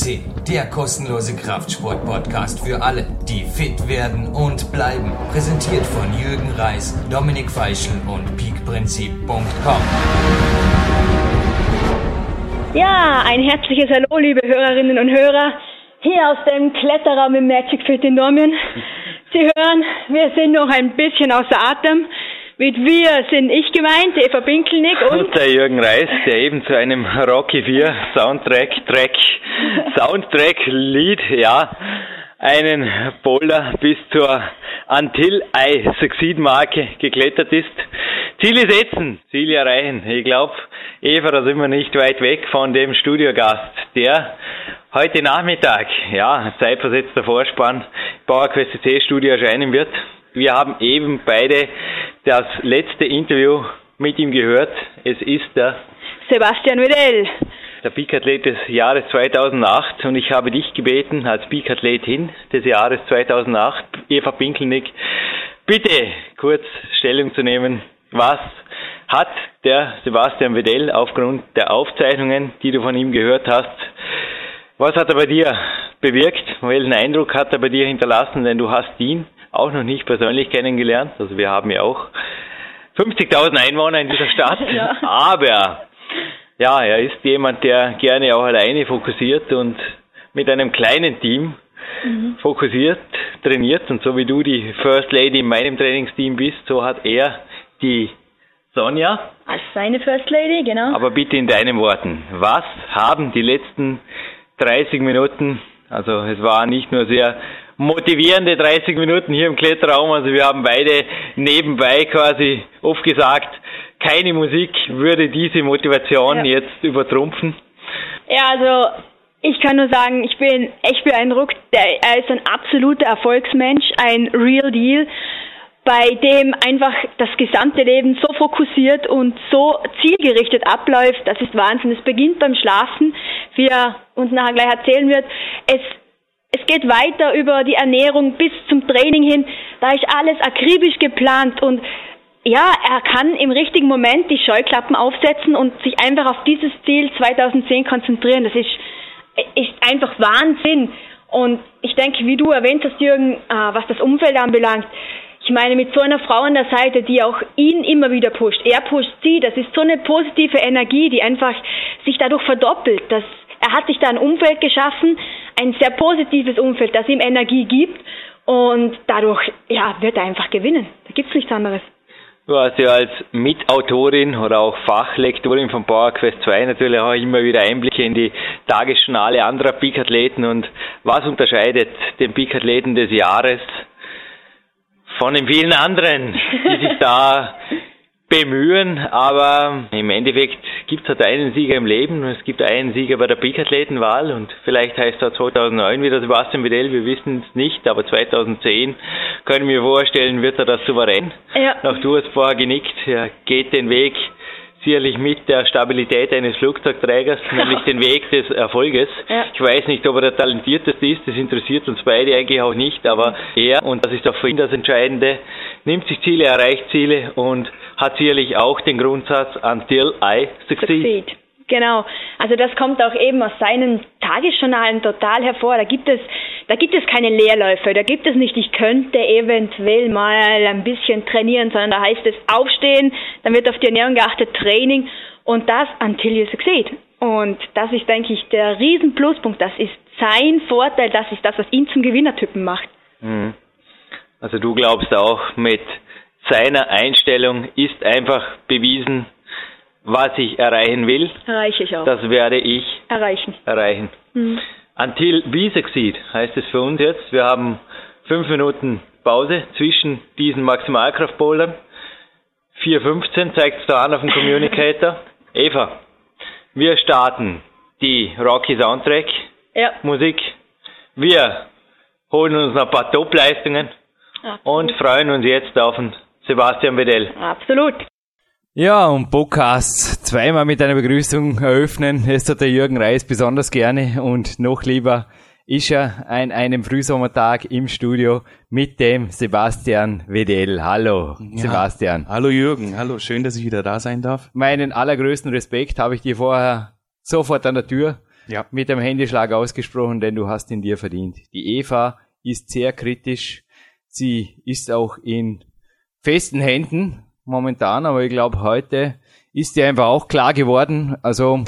FCC, der kostenlose Kraftsport-Podcast für alle, die fit werden und bleiben. Präsentiert von Jürgen Reis, Dominik Feischl und peakprinzip.com. Ja, ein herzliches Hallo, liebe Hörerinnen und Hörer, hier aus dem Kletterraum im Magic Fit in Dormien. Sie hören, wir sind noch ein bisschen außer Atem. Mit wir sind ich gemeint, Eva Binkelnick und, und der Jürgen Reis, der eben zu einem Rocky 4 Soundtrack, Track, Soundtrack Lied, ja, einen Boulder bis zur Until I Succeed Marke geklettert ist. Ziele setzen, Ziele erreichen. Ich glaube, Eva, da sind wir nicht weit weg von dem Studiogast, der heute Nachmittag, ja, zeitversetzter Vorspann, PowerQuest C Studio erscheinen wird. Wir haben eben beide das letzte Interview mit ihm gehört. Es ist der Sebastian Wedell. Der Peak-Athlet des Jahres 2008 und ich habe dich gebeten, als Peak-Athletin des Jahres 2008, Eva Pinkelnick, bitte kurz Stellung zu nehmen. Was hat der Sebastian Wedell aufgrund der Aufzeichnungen, die du von ihm gehört hast, was hat er bei dir bewirkt? Welchen Eindruck hat er bei dir hinterlassen? Denn du hast ihn auch noch nicht persönlich kennengelernt. Also wir haben ja auch 50.000 Einwohner in dieser Stadt. ja. Aber ja, er ist jemand, der gerne auch alleine fokussiert und mit einem kleinen Team mhm. fokussiert, trainiert. Und so wie du die First Lady in meinem Trainingsteam bist, so hat er die Sonja. Als seine First Lady, genau. Aber bitte in deinen Worten. Was haben die letzten 30 Minuten, also es war nicht nur sehr motivierende 30 Minuten hier im Kletterraum. Also wir haben beide nebenbei quasi oft gesagt, keine Musik würde diese Motivation ja. jetzt übertrumpfen. Ja, also ich kann nur sagen, ich bin echt beeindruckt. Er ist ein absoluter Erfolgsmensch, ein Real Deal, bei dem einfach das gesamte Leben so fokussiert und so zielgerichtet abläuft. Das ist Wahnsinn. Es beginnt beim Schlafen, wie er uns nachher gleich erzählen wird. Es es geht weiter über die Ernährung bis zum Training hin. Da ist alles akribisch geplant und ja, er kann im richtigen Moment die Scheuklappen aufsetzen und sich einfach auf dieses Ziel 2010 konzentrieren. Das ist, ist einfach Wahnsinn. Und ich denke, wie du erwähnt hast, Jürgen, äh, was das Umfeld anbelangt, ich meine, mit so einer Frau an der Seite, die auch ihn immer wieder pusht, er pusht sie, das ist so eine positive Energie, die einfach sich dadurch verdoppelt. Das, er hat sich da ein Umfeld geschaffen, ein sehr positives Umfeld, das ihm Energie gibt und dadurch ja, wird er einfach gewinnen. Da gibt es nichts anderes. Du hast ja als Mitautorin oder auch Fachlektorin von Power Quest 2 natürlich auch immer wieder Einblicke in die Tagesjournale anderer Peak-Athleten und was unterscheidet den Peak-Athleten des Jahres von den vielen anderen, die sich da bemühen, aber im Endeffekt gibt es halt einen Sieger im Leben und es gibt einen Sieger bei der Peak-Athletenwahl und vielleicht heißt er 2009 wieder Sebastian Vidal, wir wissen es nicht, aber 2010 können wir vorstellen, wird er das souverän. Ja. Auch du hast vorher genickt, er geht den Weg sicherlich mit der Stabilität eines Flugzeugträgers, nämlich den Weg des Erfolges. Ja. Ich weiß nicht, ob er der talentierteste ist, das interessiert uns beide eigentlich auch nicht, aber er, und das ist auch für ihn das Entscheidende, nimmt sich Ziele, erreicht Ziele und hat sicherlich auch den Grundsatz Until I succeed. succeed. Genau. Also das kommt auch eben aus seinen Tagesjournalen total hervor. Da gibt es, da gibt es keine Leerläufe. Da gibt es nicht, ich könnte eventuell mal ein bisschen trainieren, sondern da heißt es aufstehen, dann wird auf die Ernährung geachtet, Training und das until you succeed. Und das ist, denke ich, der riesen Pluspunkt. Das ist sein Vorteil. Das ist das, was ihn zum Gewinnertypen macht. Mhm. Also du glaubst auch, mit seiner Einstellung ist einfach bewiesen, was ich erreichen will. Erreiche ich auch. Das werde ich erreichen. erreichen. Mhm. Until we succeed heißt es für uns jetzt. Wir haben fünf Minuten Pause zwischen diesen Maximalkraftbouldern. 4.15 zeigt es da an auf dem Communicator. Eva, wir starten die Rocky Soundtrack ja. Musik. Wir holen uns noch ein paar Top-Leistungen und freuen uns jetzt auf den Sebastian Bedell. Absolut. Ja, und Podcast zweimal mit einer Begrüßung eröffnen. Das hat der Jürgen Reis besonders gerne und noch lieber ist er an einem Frühsommertag im Studio mit dem Sebastian Wedell. Hallo, ja. Sebastian. Hallo Jürgen, hallo, schön, dass ich wieder da sein darf. Meinen allergrößten Respekt habe ich dir vorher sofort an der Tür ja. mit einem Handyschlag ausgesprochen, denn du hast ihn dir verdient. Die Eva ist sehr kritisch. Sie ist auch in festen Händen momentan, aber ich glaube, heute ist dir einfach auch klar geworden. Also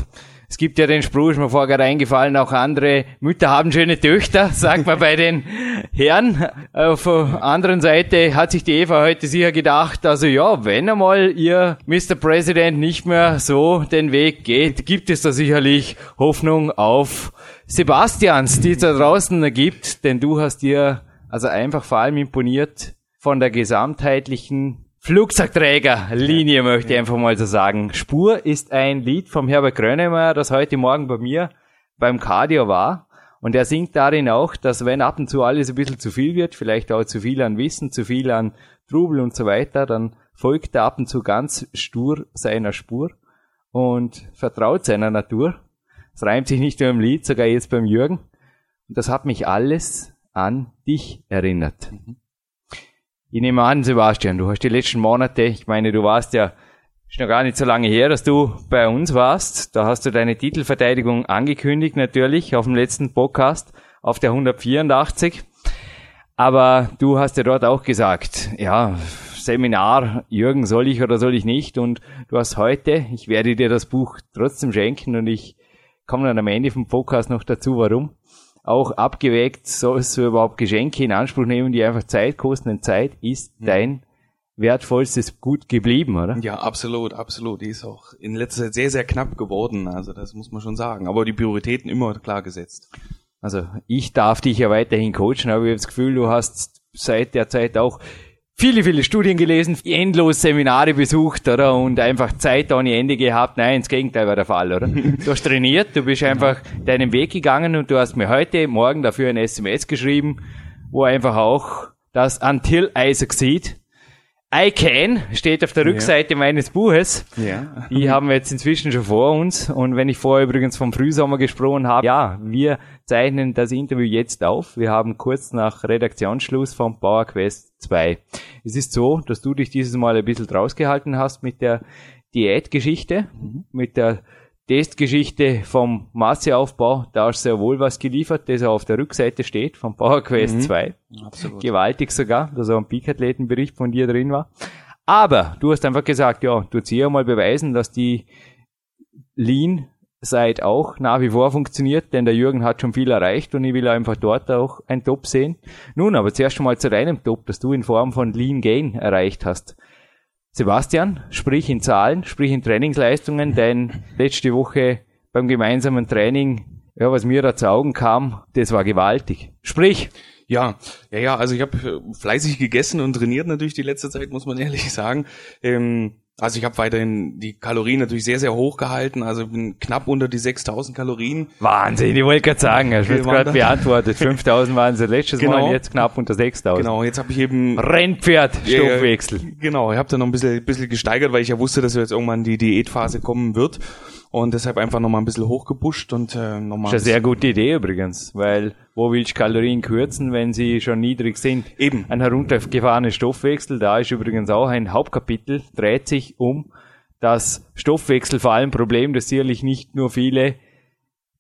es gibt ja den Spruch, ist mir vorher eingefallen, auch andere Mütter haben schöne Töchter, sagt man bei den Herren. Auf der anderen Seite hat sich die Eva heute sicher gedacht, also ja, wenn einmal ihr Mr. President nicht mehr so den Weg geht, gibt es da sicherlich Hoffnung auf Sebastians, die es da draußen gibt, denn du hast dir also einfach vor allem imponiert von der gesamtheitlichen Flugzeugträgerlinie, möchte ich einfach mal so sagen. Spur ist ein Lied vom Herbert Grönemeyer, das heute Morgen bei mir beim Cardio war. Und er singt darin auch, dass wenn ab und zu alles ein bisschen zu viel wird, vielleicht auch zu viel an Wissen, zu viel an Trubel und so weiter, dann folgt er ab und zu ganz stur seiner Spur und vertraut seiner Natur. Es reimt sich nicht nur im Lied, sogar jetzt beim Jürgen. Und das hat mich alles an dich erinnert. Mhm. Ich nehme an, Sebastian, du hast die letzten Monate, ich meine, du warst ja, ist noch gar nicht so lange her, dass du bei uns warst. Da hast du deine Titelverteidigung angekündigt, natürlich, auf dem letzten Podcast, auf der 184. Aber du hast ja dort auch gesagt, ja, Seminar, Jürgen, soll ich oder soll ich nicht? Und du hast heute, ich werde dir das Buch trotzdem schenken und ich komme dann am Ende vom Podcast noch dazu, warum auch abgewägt, sollst du überhaupt Geschenke in Anspruch nehmen, die einfach Zeit kosten. Denn Zeit ist mhm. dein wertvollstes Gut geblieben, oder? Ja, absolut, absolut. Die ist auch in letzter Zeit sehr, sehr knapp geworden. Also das muss man schon sagen. Aber die Prioritäten immer klar gesetzt. Also ich darf dich ja weiterhin coachen, aber ich habe das Gefühl, du hast seit der Zeit auch viele, viele Studien gelesen, endlos Seminare besucht, oder? Und einfach Zeit ohne Ende gehabt. Nein, ins Gegenteil war der Fall, oder? Du hast trainiert, du bist einfach deinen Weg gegangen und du hast mir heute Morgen dafür ein SMS geschrieben, wo einfach auch das Until Isaac sieht. I can steht auf der Rückseite ja. meines Buches. Ja. Die haben wir jetzt inzwischen schon vor uns. Und wenn ich vorher übrigens vom Frühsommer gesprochen habe, ja, wir zeichnen das Interview jetzt auf. Wir haben kurz nach Redaktionsschluss vom Power Quest 2. Es ist so, dass du dich dieses Mal ein bisschen rausgehalten hast mit der Diätgeschichte, mhm. mit der Testgeschichte vom Masseaufbau. Da hast du sehr wohl was geliefert, das auf der Rückseite steht, vom Power Quest mhm. 2. Absolut. Gewaltig sogar, dass auch ein Peak-Athletenbericht von dir drin war. Aber du hast einfach gesagt, ja, du zieh mal beweisen, dass die Lean Seit auch nach wie vor funktioniert, denn der Jürgen hat schon viel erreicht und ich will einfach dort auch ein Top sehen. Nun, aber zuerst schon mal zu deinem Top, das du in Form von Lean Gain erreicht hast. Sebastian, sprich in Zahlen, sprich in Trainingsleistungen, denn letzte Woche beim gemeinsamen Training, ja, was mir da zu Augen kam, das war gewaltig. Sprich! Ja, ja, ja, also ich habe fleißig gegessen und trainiert natürlich die letzte Zeit, muss man ehrlich sagen. Ähm, also ich habe weiterhin die Kalorien natürlich sehr, sehr hoch gehalten. Also bin knapp unter die 6000 Kalorien. Wahnsinn, ich wollte gerade sagen, hast du gerade beantwortet. 5000 waren sie letztes genau. Mal, jetzt knapp unter 6000. Genau, jetzt habe ich eben... Rennpferd, Stoffwechsel. Ja, genau, ich habe dann noch ein bisschen, bisschen gesteigert, weil ich ja wusste, dass jetzt irgendwann die Diätphase kommen wird und deshalb einfach nochmal ein bisschen hochgepusht und äh, nochmal. Das ist eine sehr gute Idee übrigens, weil wo willst du Kalorien kürzen, wenn sie schon niedrig sind? Eben. Ein heruntergefahrener Stoffwechsel, da ist übrigens auch ein Hauptkapitel, dreht sich um das Stoffwechsel vor allem Problem, das sicherlich nicht nur viele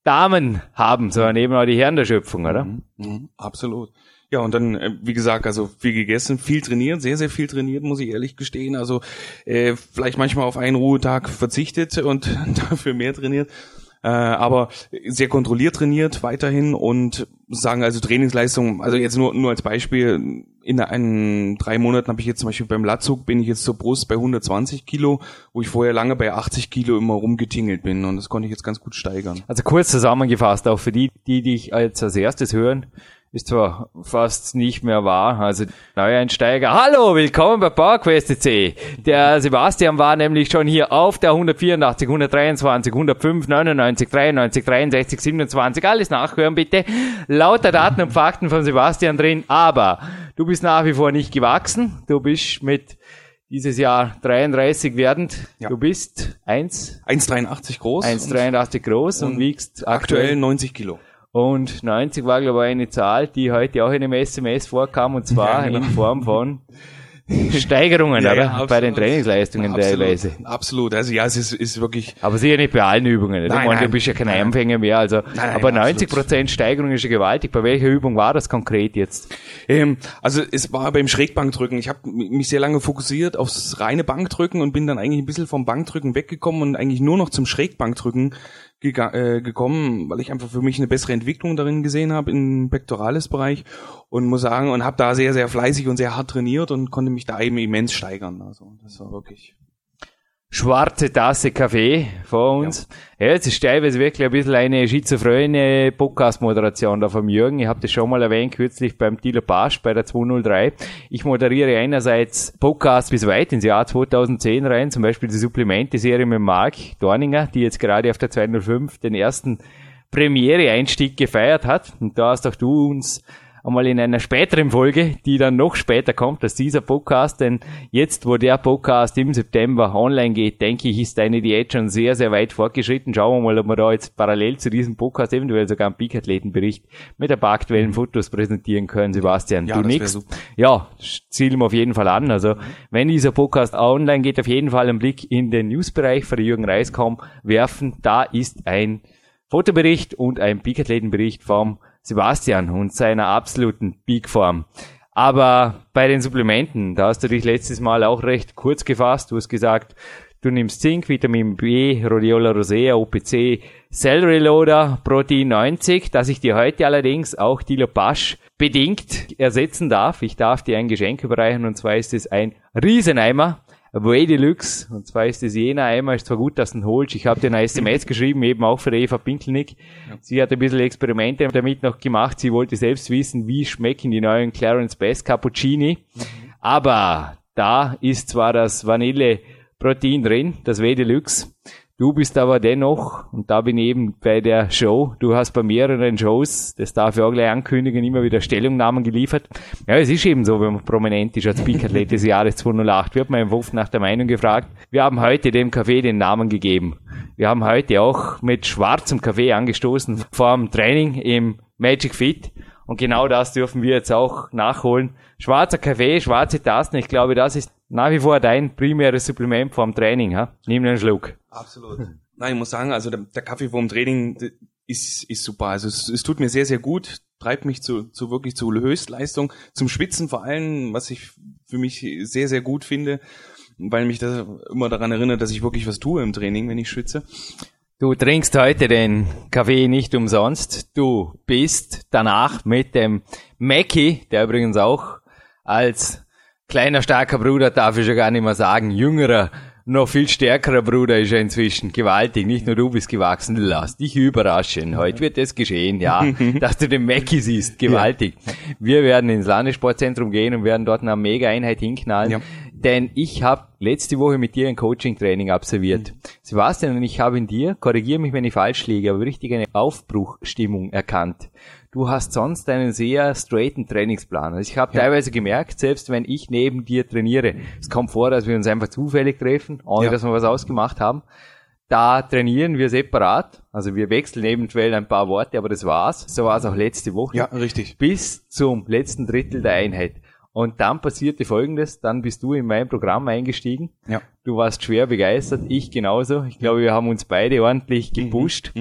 Damen haben, sondern eben auch die Herren der Schöpfung, oder? Mhm, mh, absolut. Ja, und dann, äh, wie gesagt, also viel gegessen, viel trainiert, sehr, sehr viel trainiert, muss ich ehrlich gestehen. Also äh, vielleicht manchmal auf einen Ruhetag verzichtet und dafür mehr trainiert. Äh, aber sehr kontrolliert trainiert weiterhin und sagen also Trainingsleistung, also jetzt nur, nur als Beispiel, in einen drei Monaten habe ich jetzt zum Beispiel beim Latzug bin ich jetzt zur Brust bei 120 Kilo, wo ich vorher lange bei 80 Kilo immer rumgetingelt bin und das konnte ich jetzt ganz gut steigern. Also kurz zusammengefasst, auch für die, die dich als, als erstes hören, ist zwar fast nicht mehr wahr. Also Neueinsteiger. Hallo, willkommen bei PowerQuest C. Der Sebastian war nämlich schon hier auf der 184, 123, 105, 99, 93, 63, 27. Alles nachhören bitte. Lauter Daten und Fakten von Sebastian drin. Aber du bist nach wie vor nicht gewachsen. Du bist mit dieses Jahr 33 werdend. Ja. Du bist 1 1,83 groß. 1,83 groß und, und wiegst aktuell 90 Kilo. Und 90 war, glaube ich, eine Zahl, die heute auch in einem SMS vorkam, und zwar ja, genau. in Form von Steigerungen, Ja, oder? ja. Bei den Trainingsleistungen absolut, teilweise. Absolut. Also ja, es ist, ist wirklich. Aber sicher nicht bei allen Übungen. Nein, ich meine, du bist ja kein Nein. Anfänger mehr. Also, nein, aber absolut. 90 Prozent Steigerung ist ja gewaltig. Bei welcher Übung war das konkret jetzt? Ähm, also es war beim Schrägbankdrücken. Ich habe mich sehr lange fokussiert aufs reine Bankdrücken und bin dann eigentlich ein bisschen vom Bankdrücken weggekommen und eigentlich nur noch zum Schrägbankdrücken äh, gekommen, weil ich einfach für mich eine bessere Entwicklung darin gesehen habe im Pectoralis-Bereich und muss sagen und habe da sehr sehr fleißig und sehr hart trainiert und konnte mich da eben immens steigern. Also das war wirklich schwarze Tasse Kaffee vor uns. Ja, es ist teilweise wirklich ein bisschen eine schizophrene Podcast-Moderation da vom Jürgen. Ich habe das schon mal erwähnt, kürzlich beim Thilo Pasch bei der 203. Ich moderiere einerseits Podcasts bis weit ins Jahr 2010 rein, zum Beispiel die Supplemente-Serie mit Marc Dorninger, die jetzt gerade auf der 205 den ersten Premiere-Einstieg gefeiert hat. Und da hast auch du uns einmal in einer späteren Folge, die dann noch später kommt als dieser Podcast, denn jetzt, wo der Podcast im September online geht, denke ich, ist deine Diät schon sehr, sehr weit fortgeschritten. Schauen wir mal, ob wir da jetzt parallel zu diesem Podcast eventuell sogar einen Peak-Athletenbericht mit ein paar aktuellen Fotos präsentieren können, Sebastian. Ja, du nix? Ja, zielen wir auf jeden Fall an. Also, wenn dieser Podcast online geht, auf jeden Fall einen Blick in den Newsbereich für Jürgen Reiskom werfen. Da ist ein Fotobericht und ein Peak-Athletenbericht vom Sebastian und seiner absoluten Peak-Form. Aber bei den Supplementen, da hast du dich letztes Mal auch recht kurz gefasst. Du hast gesagt, du nimmst Zink, Vitamin B, Rhodiola rosea, OPC, Celery Loader, Protein 90, dass ich dir heute allerdings auch Dilopasch bedingt ersetzen darf. Ich darf dir ein Geschenk überreichen und zwar ist es ein Rieseneimer Way Deluxe. Und zwar ist es jener Eimer, ist zwar gut, dass du ihn holst. Ich habe dir eine SMS geschrieben, eben auch für die Eva Pinkelnick. Sie hat ein bisschen Experimente damit noch gemacht. Sie wollte selbst wissen, wie schmecken die neuen Clarence Best Cappuccini. Aber da ist zwar das Vanille Protein drin, das Way Deluxe. Du bist aber dennoch, und da bin ich eben bei der Show, du hast bei mehreren Shows, das darf ich auch gleich ankündigen, immer wieder Stellungnahmen geliefert. Ja, es ist eben so, wenn man prominent ist als Peak-Athlet des Jahres 2008, wird man im Wurf nach der Meinung gefragt. Wir haben heute dem Kaffee den Namen gegeben. Wir haben heute auch mit schwarzem Kaffee angestoßen vor dem Training im Magic Fit. Und genau das dürfen wir jetzt auch nachholen. Schwarzer Kaffee, schwarze Tasten, ich glaube, das ist nach wie vor dein primäres Supplement vorm Training. Ha? Nimm einen Schluck. Absolut. Nein, ich muss sagen, also der, der Kaffee vorm Training ist, ist super. Also es, es tut mir sehr, sehr gut, treibt mich zu, zu wirklich zu Höchstleistung, zum Schwitzen vor allem, was ich für mich sehr, sehr gut finde, weil mich das immer daran erinnert, dass ich wirklich was tue im Training, wenn ich schwitze. Du trinkst heute den Kaffee nicht umsonst. Du bist danach mit dem Mackie, der übrigens auch als kleiner starker Bruder, darf ich ja gar nicht mehr sagen, jüngerer, noch viel stärkerer Bruder ist er inzwischen. Gewaltig. Nicht nur du bist gewachsen. Lass dich überraschen. Heute wird es geschehen, ja, dass du den Mackie siehst. Gewaltig. Wir werden ins Landessportzentrum gehen und werden dort eine Mega-Einheit hinknallen. Ja. Denn ich habe letzte Woche mit dir ein Coaching-Training absolviert. Sebastian und ich habe in dir, korrigiere mich, wenn ich falsch liege, aber richtig eine Aufbruchstimmung erkannt. Du hast sonst einen sehr straighten Trainingsplan. Also ich habe teilweise gemerkt, selbst wenn ich neben dir trainiere, es kommt vor, dass wir uns einfach zufällig treffen, ohne Ja. dass wir was ausgemacht haben. Da trainieren wir separat. Also wir wechseln eventuell ein paar Worte, aber das war's. So war es auch letzte Woche Ja, richtig. bis zum letzten Drittel der Einheit. Und dann passierte Folgendes, dann bist du in mein Programm eingestiegen. Ja. Du warst schwer begeistert, ich genauso. Ich glaube, wir haben uns beide ordentlich gepusht.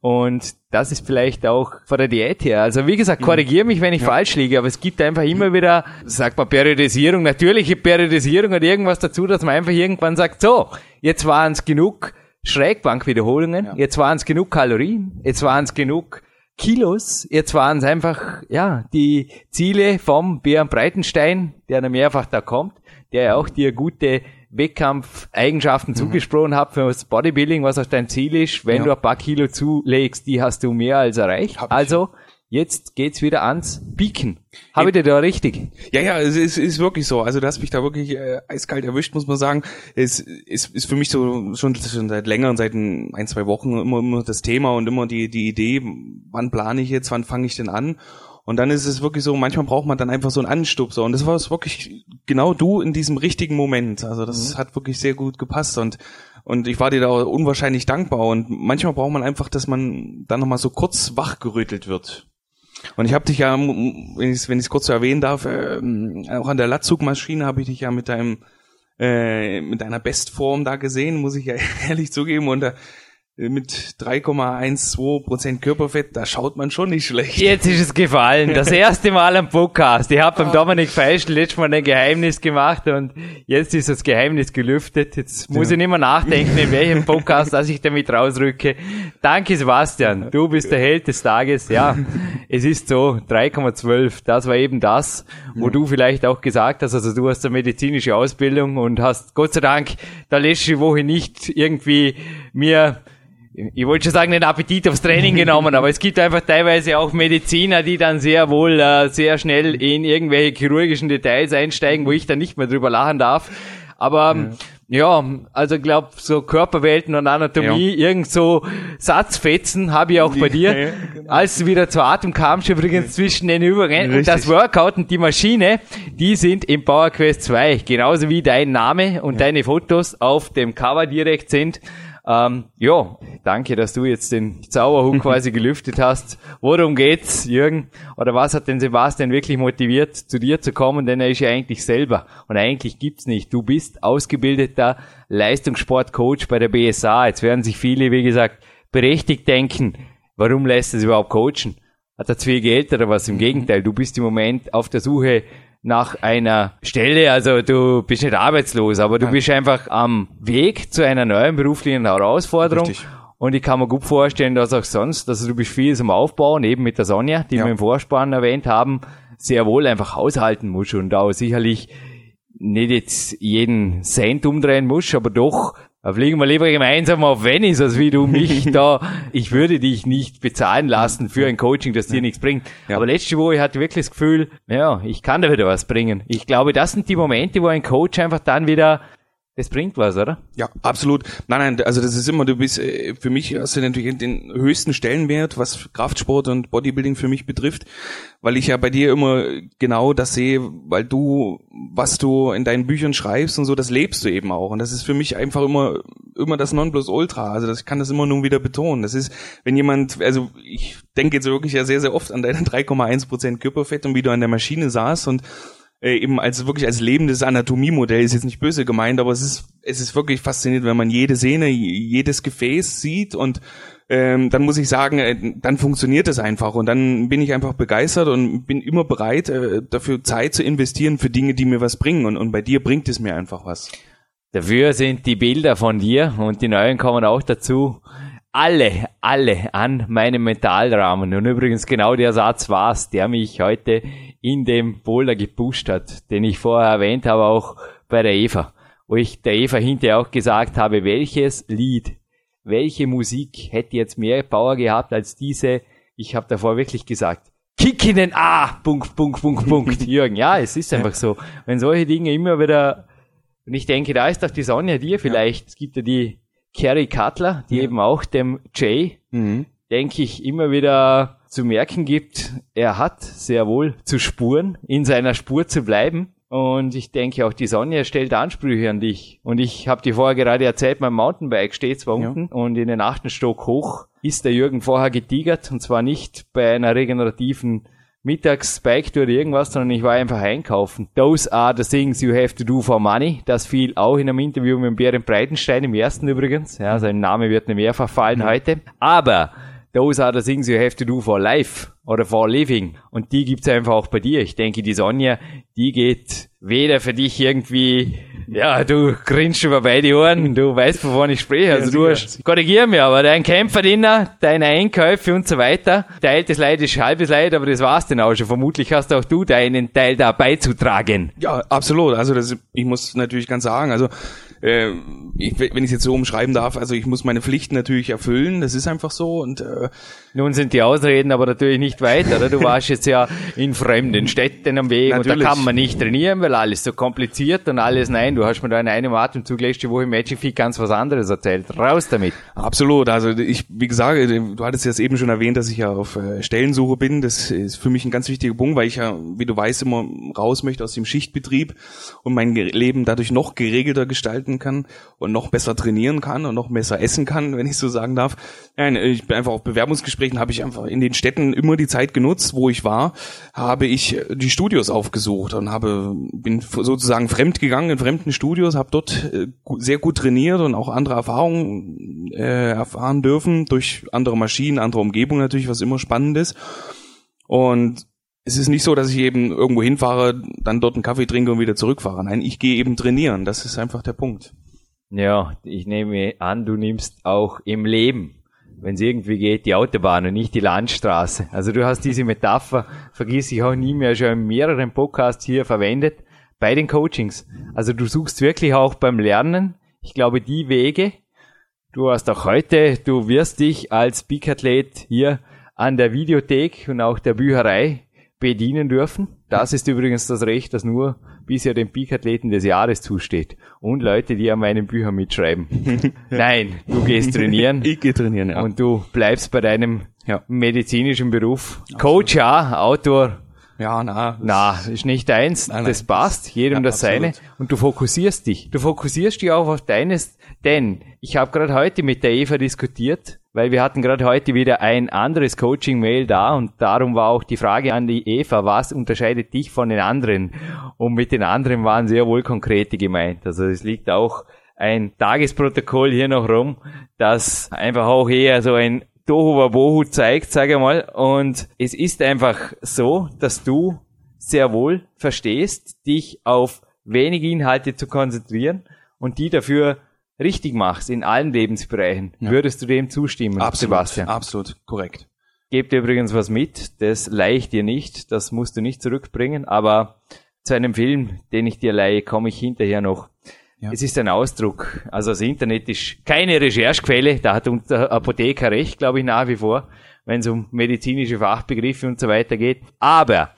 Und das ist vielleicht auch von der Diät her. Also wie gesagt, korrigiere mich, wenn ich falsch liege, aber es gibt einfach immer wieder, sagt man Periodisierung, natürliche Periodisierung oder irgendwas dazu, dass man einfach irgendwann sagt, so, jetzt waren es genug Schrägbankwiederholungen, jetzt waren es genug Kalorien, jetzt waren es genug Kilos. Jetzt waren es einfach, ja, die Ziele vom Björn Breitenstein, der noch mehrfach da kommt, der ja auch dir gute Wettkampfeigenschaften zugesprochen hat für das Bodybuilding, was auch dein Ziel ist. Wenn Ja. du ein paar Kilo zulegst, die hast du mehr als erreicht. Also, jetzt geht's wieder ans Pieken. Habe ich dir da richtig? Ja, ja, es ist, ist wirklich so. Also du hast mich da wirklich äh, eiskalt erwischt, muss man sagen. Es ist, ist für mich so schon, schon seit längeren, seit ein, zwei Wochen immer, immer das Thema und immer die, die Idee, wann plane ich jetzt, wann fange ich denn an? Und dann ist es wirklich so, manchmal braucht man dann einfach so einen Anstupser. Und das war es wirklich genau du in diesem richtigen Moment. Also das hat wirklich sehr gut gepasst und und ich war dir da unwahrscheinlich dankbar. Und manchmal braucht man einfach, dass man dann nochmal so kurz wachgerüttelt wird. Und ich habe dich ja, wenn ich es wenn ich's kurz erwähnen darf, äh, auch an der Latzugmaschine habe ich dich ja mit deinem äh, mit deiner Bestform da gesehen, muss ich ja ehrlich zugeben. Und da mit 3,12 Prozent Körperfett, da schaut man schon nicht schlecht. Jetzt ist es gefallen. Das erste Mal am Podcast. Ich habe beim ah. Dominik Feischl letztes Mal ein Geheimnis gemacht und jetzt ist das Geheimnis gelüftet. Jetzt muss ja. ich nicht mehr nachdenken, in welchem Podcast, dass ich damit rausrücke. Danke, Sebastian. Du bist der Held des Tages. Ja, es ist so. 3,12. Das war eben das, wo ja. du vielleicht auch gesagt hast, also du hast eine medizinische Ausbildung und hast Gott sei Dank da letzte Woche nicht irgendwie mir ich wollte schon sagen, den Appetit aufs Training genommen, aber es gibt einfach teilweise auch Mediziner, die dann sehr wohl äh, sehr schnell in irgendwelche chirurgischen Details einsteigen, wo ich dann nicht mehr drüber lachen darf. Aber ja, ja also ich glaube, so Körperwelten und Anatomie, ja. irgend so Satzfetzen habe ich auch bei dir. Ja, genau. Als du wieder zu Atem kamst, übrigens zwischen den Übergängen. Und das Workout und die Maschine, die sind im Power Quest 2, genauso wie dein Name und deine Fotos auf dem Cover direkt sind. Ähm, ja, danke, dass du jetzt den Zauberhut quasi gelüftet hast. Worum geht's, Jürgen? Oder was hat den Sebastian wirklich motiviert, zu dir zu kommen? Denn er ist ja eigentlich selber. Und eigentlich gibt's nicht. Du bist ausgebildeter Leistungssportcoach bei der BSA. Jetzt werden sich viele, wie gesagt, berechtigt denken, warum lässt es überhaupt coachen? Hat er zu viel Geld oder was? Im Gegenteil, du bist im Moment auf der Suche nach einer Stelle, also du bist nicht arbeitslos, aber du Nein. bist einfach am Weg zu einer neuen beruflichen Herausforderung. Richtig. Und ich kann mir gut vorstellen, dass auch sonst, also du bist vieles am Aufbauen, eben mit der Sonja, die ja. wir im Vorspann erwähnt haben, sehr wohl einfach haushalten musst und auch sicherlich nicht jetzt jeden Cent umdrehen musst, aber doch fliegen wir lieber gemeinsam auf Venice, als wie du mich da. Ich würde dich nicht bezahlen lassen für ein Coaching, das dir nichts bringt. Ja. Aber letzte Woche hatte ich wirklich das Gefühl, ja, ich kann da wieder was bringen. Ich glaube, das sind die Momente, wo ein Coach einfach dann wieder das bringt was, oder? Ja, absolut. Nein, nein, also das ist immer, du bist, äh, für mich hast du natürlich den höchsten Stellenwert, was Kraftsport und Bodybuilding für mich betrifft, weil ich ja bei dir immer genau das sehe, weil du, was du in deinen Büchern schreibst und so, das lebst du eben auch. Und das ist für mich einfach immer, immer das Nonplusultra. Also das, ich kann das immer nur wieder betonen. Das ist, wenn jemand, also ich denke jetzt wirklich ja sehr, sehr oft an deine 3,1 Prozent Körperfett und wie du an der Maschine saßt und äh, eben als wirklich als lebendes Anatomiemodell ist jetzt nicht böse gemeint, aber es ist es ist wirklich faszinierend, wenn man jede Sehne, jedes Gefäß sieht und ähm, dann muss ich sagen, äh, dann funktioniert es einfach und dann bin ich einfach begeistert und bin immer bereit, äh, dafür Zeit zu investieren für Dinge, die mir was bringen und, und bei dir bringt es mir einfach was. Dafür sind die Bilder von dir und die neuen kommen auch dazu alle, alle an meinem Mentalrahmen. Und übrigens genau der Satz war's, der mich heute in dem Boulder gepusht hat, den ich vorher erwähnt habe, auch bei der Eva. Wo ich der Eva hinterher auch gesagt habe, welches Lied, welche Musik hätte jetzt mehr Power gehabt als diese, ich habe davor wirklich gesagt, Kick in den A, Punkt, Punkt, Punkt, Punkt, Jürgen. Ja, es ist einfach so. Wenn solche Dinge immer wieder, und ich denke, da ist doch die Sonja dir vielleicht, es gibt ja die Kerry Cutler, die ja. eben auch dem Jay, mhm. denke ich, immer wieder zu merken gibt, er hat sehr wohl zu spuren, in seiner Spur zu bleiben. Und ich denke auch die Sonja stellt Ansprüche an dich. Und ich habe dir vorher gerade erzählt, mein Mountainbike steht zwar ja. unten und in den achten Stock hoch ist der Jürgen vorher getigert und zwar nicht bei einer regenerativen Mittagsbike-Tour oder irgendwas, sondern ich war einfach einkaufen. Those are the things you have to do for money. Das fiel auch in einem Interview mit Bären Breitenstein, im ersten übrigens. Ja, sein Name wird mir mehrfach fallen mhm. heute. Aber those are the things you have to do for life oder for living. Und die gibt's einfach auch bei dir. Ich denke, die Sonja, die geht weder für dich irgendwie ja, du grinst über beide Ohren, du weißt, wovon ich spreche. Also ja, du hast, korrigier mich, aber dein Kämpferdiener, deine Einkäufe und so weiter, teiltes Leid ist halbes Leid, aber das war's denn auch schon. Vermutlich hast auch du deinen Teil da beizutragen. Ja, absolut. Also das, ich muss natürlich ganz sagen, also äh, ich, wenn ich es jetzt so umschreiben darf, also ich muss meine Pflichten natürlich erfüllen, das ist einfach so und äh, nun sind die Ausreden aber natürlich nicht weiter, oder? Du warst jetzt ja in fremden Städten am Weg natürlich. und da kann man nicht trainieren, weil alles so kompliziert und alles nein, du hast mir da in einem Atemzug letzte Woche im Magic Feed ganz was anderes erzählt. Raus damit. Absolut. Also ich, wie gesagt, du hattest jetzt eben schon erwähnt, dass ich ja auf äh, Stellensuche bin. Das ist für mich ein ganz wichtiger Punkt, weil ich ja, wie du weißt, immer raus möchte aus dem Schichtbetrieb und mein Leben dadurch noch geregelter gestalten kann und noch besser trainieren kann und noch besser essen kann, wenn ich so sagen darf. Nein, ich bin einfach auf Bewerbungsgesprächen, habe ich einfach in den Städten immer die Zeit genutzt, wo ich war, habe ich die Studios aufgesucht und habe bin sozusagen fremd gegangen in fremden Studios, habe dort äh, sehr gut trainiert und auch andere Erfahrungen äh, erfahren dürfen durch andere Maschinen, andere Umgebung natürlich, was immer spannend ist. Und es ist nicht so, dass ich eben irgendwo hinfahre, dann dort einen Kaffee trinke und wieder zurückfahre. Nein, ich gehe eben trainieren. Das ist einfach der Punkt. Ja, ich nehme an, du nimmst auch im Leben, wenn es irgendwie geht, die Autobahn und nicht die Landstraße. Also du hast diese Metapher, vergiss ich auch nie mehr, schon in mehreren Podcasts hier verwendet, bei den Coachings. Also du suchst wirklich auch beim Lernen, ich glaube, die Wege, du hast auch heute, du wirst dich als Big-Athlet hier an der Videothek und auch der Bücherei bedienen dürfen. Das ist übrigens das Recht, das nur bisher den Peak-Athleten des Jahres zusteht. Und Leute, die an meinen Büchern mitschreiben. Nein, du gehst trainieren. ich gehe trainieren, ja. Und du bleibst bei deinem ja. medizinischen Beruf. Coach, ja, Autor. Ja, na. Na, ist nicht deins. Nein, nein, das passt. Jedem ja, das absolut. seine. Und du fokussierst dich. Du fokussierst dich auch auf deines, denn ich habe gerade heute mit der Eva diskutiert weil wir hatten gerade heute wieder ein anderes Coaching-Mail da und darum war auch die Frage an die Eva, was unterscheidet dich von den anderen? Und mit den anderen waren sehr wohl konkrete gemeint. Also es liegt auch ein Tagesprotokoll hier noch rum, das einfach auch eher so ein Tohuwabohu zeigt, sage ich mal. Und es ist einfach so, dass du sehr wohl verstehst, dich auf wenige Inhalte zu konzentrieren und die dafür richtig machst in allen Lebensbereichen, ja. würdest du dem zustimmen, absolut, Sebastian? Absolut, korrekt. Gebt dir übrigens was mit, das leihe ich dir nicht, das musst du nicht zurückbringen, aber zu einem Film, den ich dir leihe, komme ich hinterher noch. Ja. Es ist ein Ausdruck. Also das Internet ist keine Recherchequelle, da hat unser Apotheker recht, glaube ich, nach wie vor, wenn es um medizinische Fachbegriffe und so weiter geht. Aber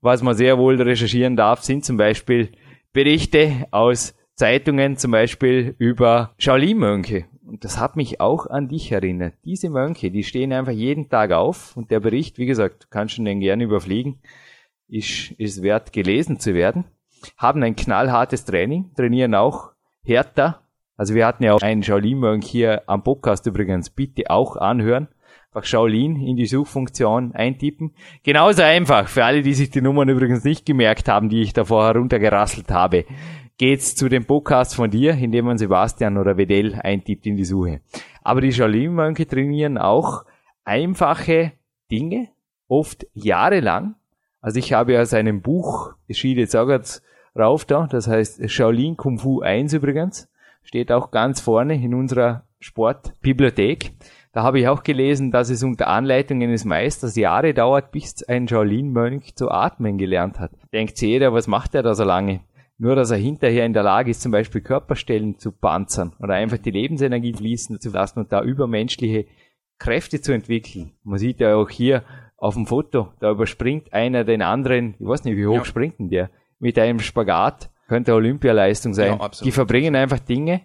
was man sehr wohl recherchieren darf, sind zum Beispiel Berichte aus Zeitungen zum Beispiel über Shaolin-Mönche. Und das hat mich auch an dich erinnert. Diese Mönche, die stehen einfach jeden Tag auf und der Bericht, wie gesagt, kannst du den gerne überfliegen, ist, ist wert gelesen zu werden, haben ein knallhartes Training, trainieren auch härter. Also wir hatten ja auch einen Shaolin-Mönch hier am Podcast übrigens, bitte auch anhören. Einfach Shaolin in die Suchfunktion eintippen. Genauso einfach, für alle, die sich die Nummern übrigens nicht gemerkt haben, die ich davor heruntergerasselt habe geht's zu dem Podcast von dir, indem man Sebastian oder Wedell eintippt in die Suche. Aber die Shaolin-Mönche trainieren auch einfache Dinge, oft jahrelang. Also ich habe ja seinem Buch, es steht jetzt auch gerade rauf da, das heißt Shaolin Kung Fu 1 übrigens, steht auch ganz vorne in unserer Sportbibliothek. Da habe ich auch gelesen, dass es unter Anleitung eines Meisters Jahre dauert, bis ein Shaolin-Mönch zu atmen gelernt hat. Denkt jeder, was macht er da so lange? Nur, dass er hinterher in der Lage ist, zum Beispiel Körperstellen zu panzern oder einfach die Lebensenergie fließen zu lassen und da übermenschliche Kräfte zu entwickeln. Man sieht ja auch hier auf dem Foto, da überspringt einer den anderen, ich weiß nicht, wie hoch ja. springt denn der, mit einem Spagat, könnte Olympialeistung sein. Ja, die verbringen einfach Dinge.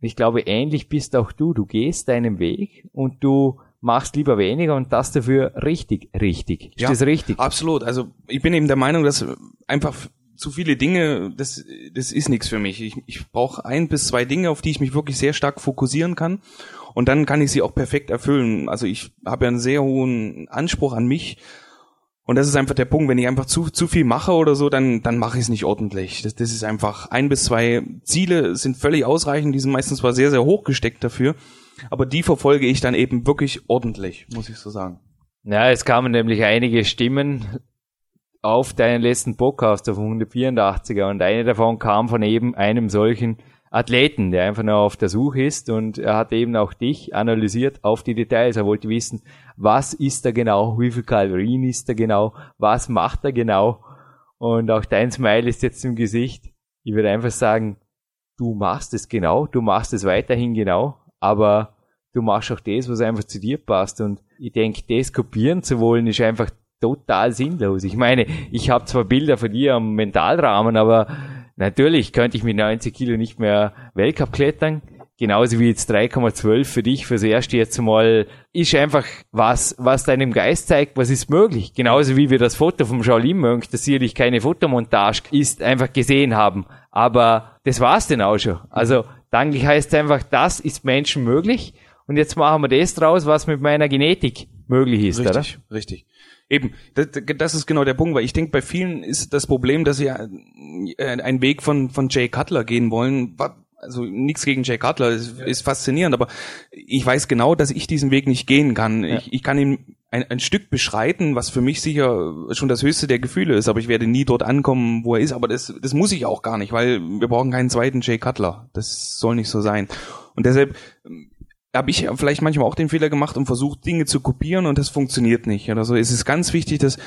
Ich glaube, ähnlich bist auch du. Du gehst deinen Weg und du machst lieber weniger und das dafür richtig, richtig. Ist ja, das richtig? Absolut. Also ich bin eben der Meinung, dass einfach zu viele Dinge, das, das ist nichts für mich. Ich, ich brauche ein bis zwei Dinge, auf die ich mich wirklich sehr stark fokussieren kann. Und dann kann ich sie auch perfekt erfüllen. Also ich habe ja einen sehr hohen Anspruch an mich. Und das ist einfach der Punkt, wenn ich einfach zu, zu viel mache oder so, dann, dann mache ich es nicht ordentlich. Das, das ist einfach ein bis zwei Ziele sind völlig ausreichend, die sind meistens zwar sehr, sehr hoch gesteckt dafür, aber die verfolge ich dann eben wirklich ordentlich, muss ich so sagen. Ja, es kamen nämlich einige Stimmen auf deinen letzten Podcast auf 184er und eine davon kam von eben einem solchen Athleten, der einfach nur auf der Suche ist und er hat eben auch dich analysiert auf die Details. Er wollte wissen, was ist da genau, wie viel Kalorien ist da genau, was macht er genau und auch dein Smile ist jetzt im Gesicht. Ich würde einfach sagen, du machst es genau, du machst es weiterhin genau, aber du machst auch das, was einfach zu dir passt und ich denke, das kopieren zu wollen ist einfach total sinnlos. Ich meine, ich habe zwar Bilder von dir am Mentalrahmen, aber Natürlich könnte ich mit 90 Kilo nicht mehr Weltcup klettern, genauso wie jetzt 3,12 für dich fürs erste jetzt mal, ist einfach was, was deinem Geist zeigt, was ist möglich. Genauso wie wir das Foto vom Shaolin Mönch, das sicherlich keine Fotomontage ist, einfach gesehen haben. Aber das war's denn auch schon. Also, danke heißt einfach, das ist Menschen möglich. Und jetzt machen wir das draus, was mit meiner Genetik möglich ist, richtig, oder? Richtig. Eben, das, das ist genau der Punkt, weil ich denke, bei vielen ist das Problem, dass sie äh, einen Weg von, von Jay Cutler gehen wollen. Also nichts gegen Jay Cutler, ist, ist faszinierend, aber ich weiß genau, dass ich diesen Weg nicht gehen kann. Ja. Ich, ich kann ihn ein, ein Stück beschreiten, was für mich sicher schon das höchste der Gefühle ist, aber ich werde nie dort ankommen, wo er ist, aber das, das muss ich auch gar nicht, weil wir brauchen keinen zweiten Jay Cutler. Das soll nicht so sein. Und deshalb habe ich vielleicht manchmal auch den Fehler gemacht und versucht, Dinge zu kopieren und das funktioniert nicht. Oder so. Es ist ganz wichtig, dass,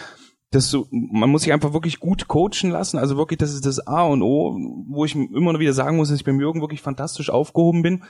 dass so, man muss sich einfach wirklich gut coachen lassen. Also wirklich, das ist das A und O, wo ich immer wieder sagen muss, dass ich beim Jürgen wirklich fantastisch aufgehoben bin.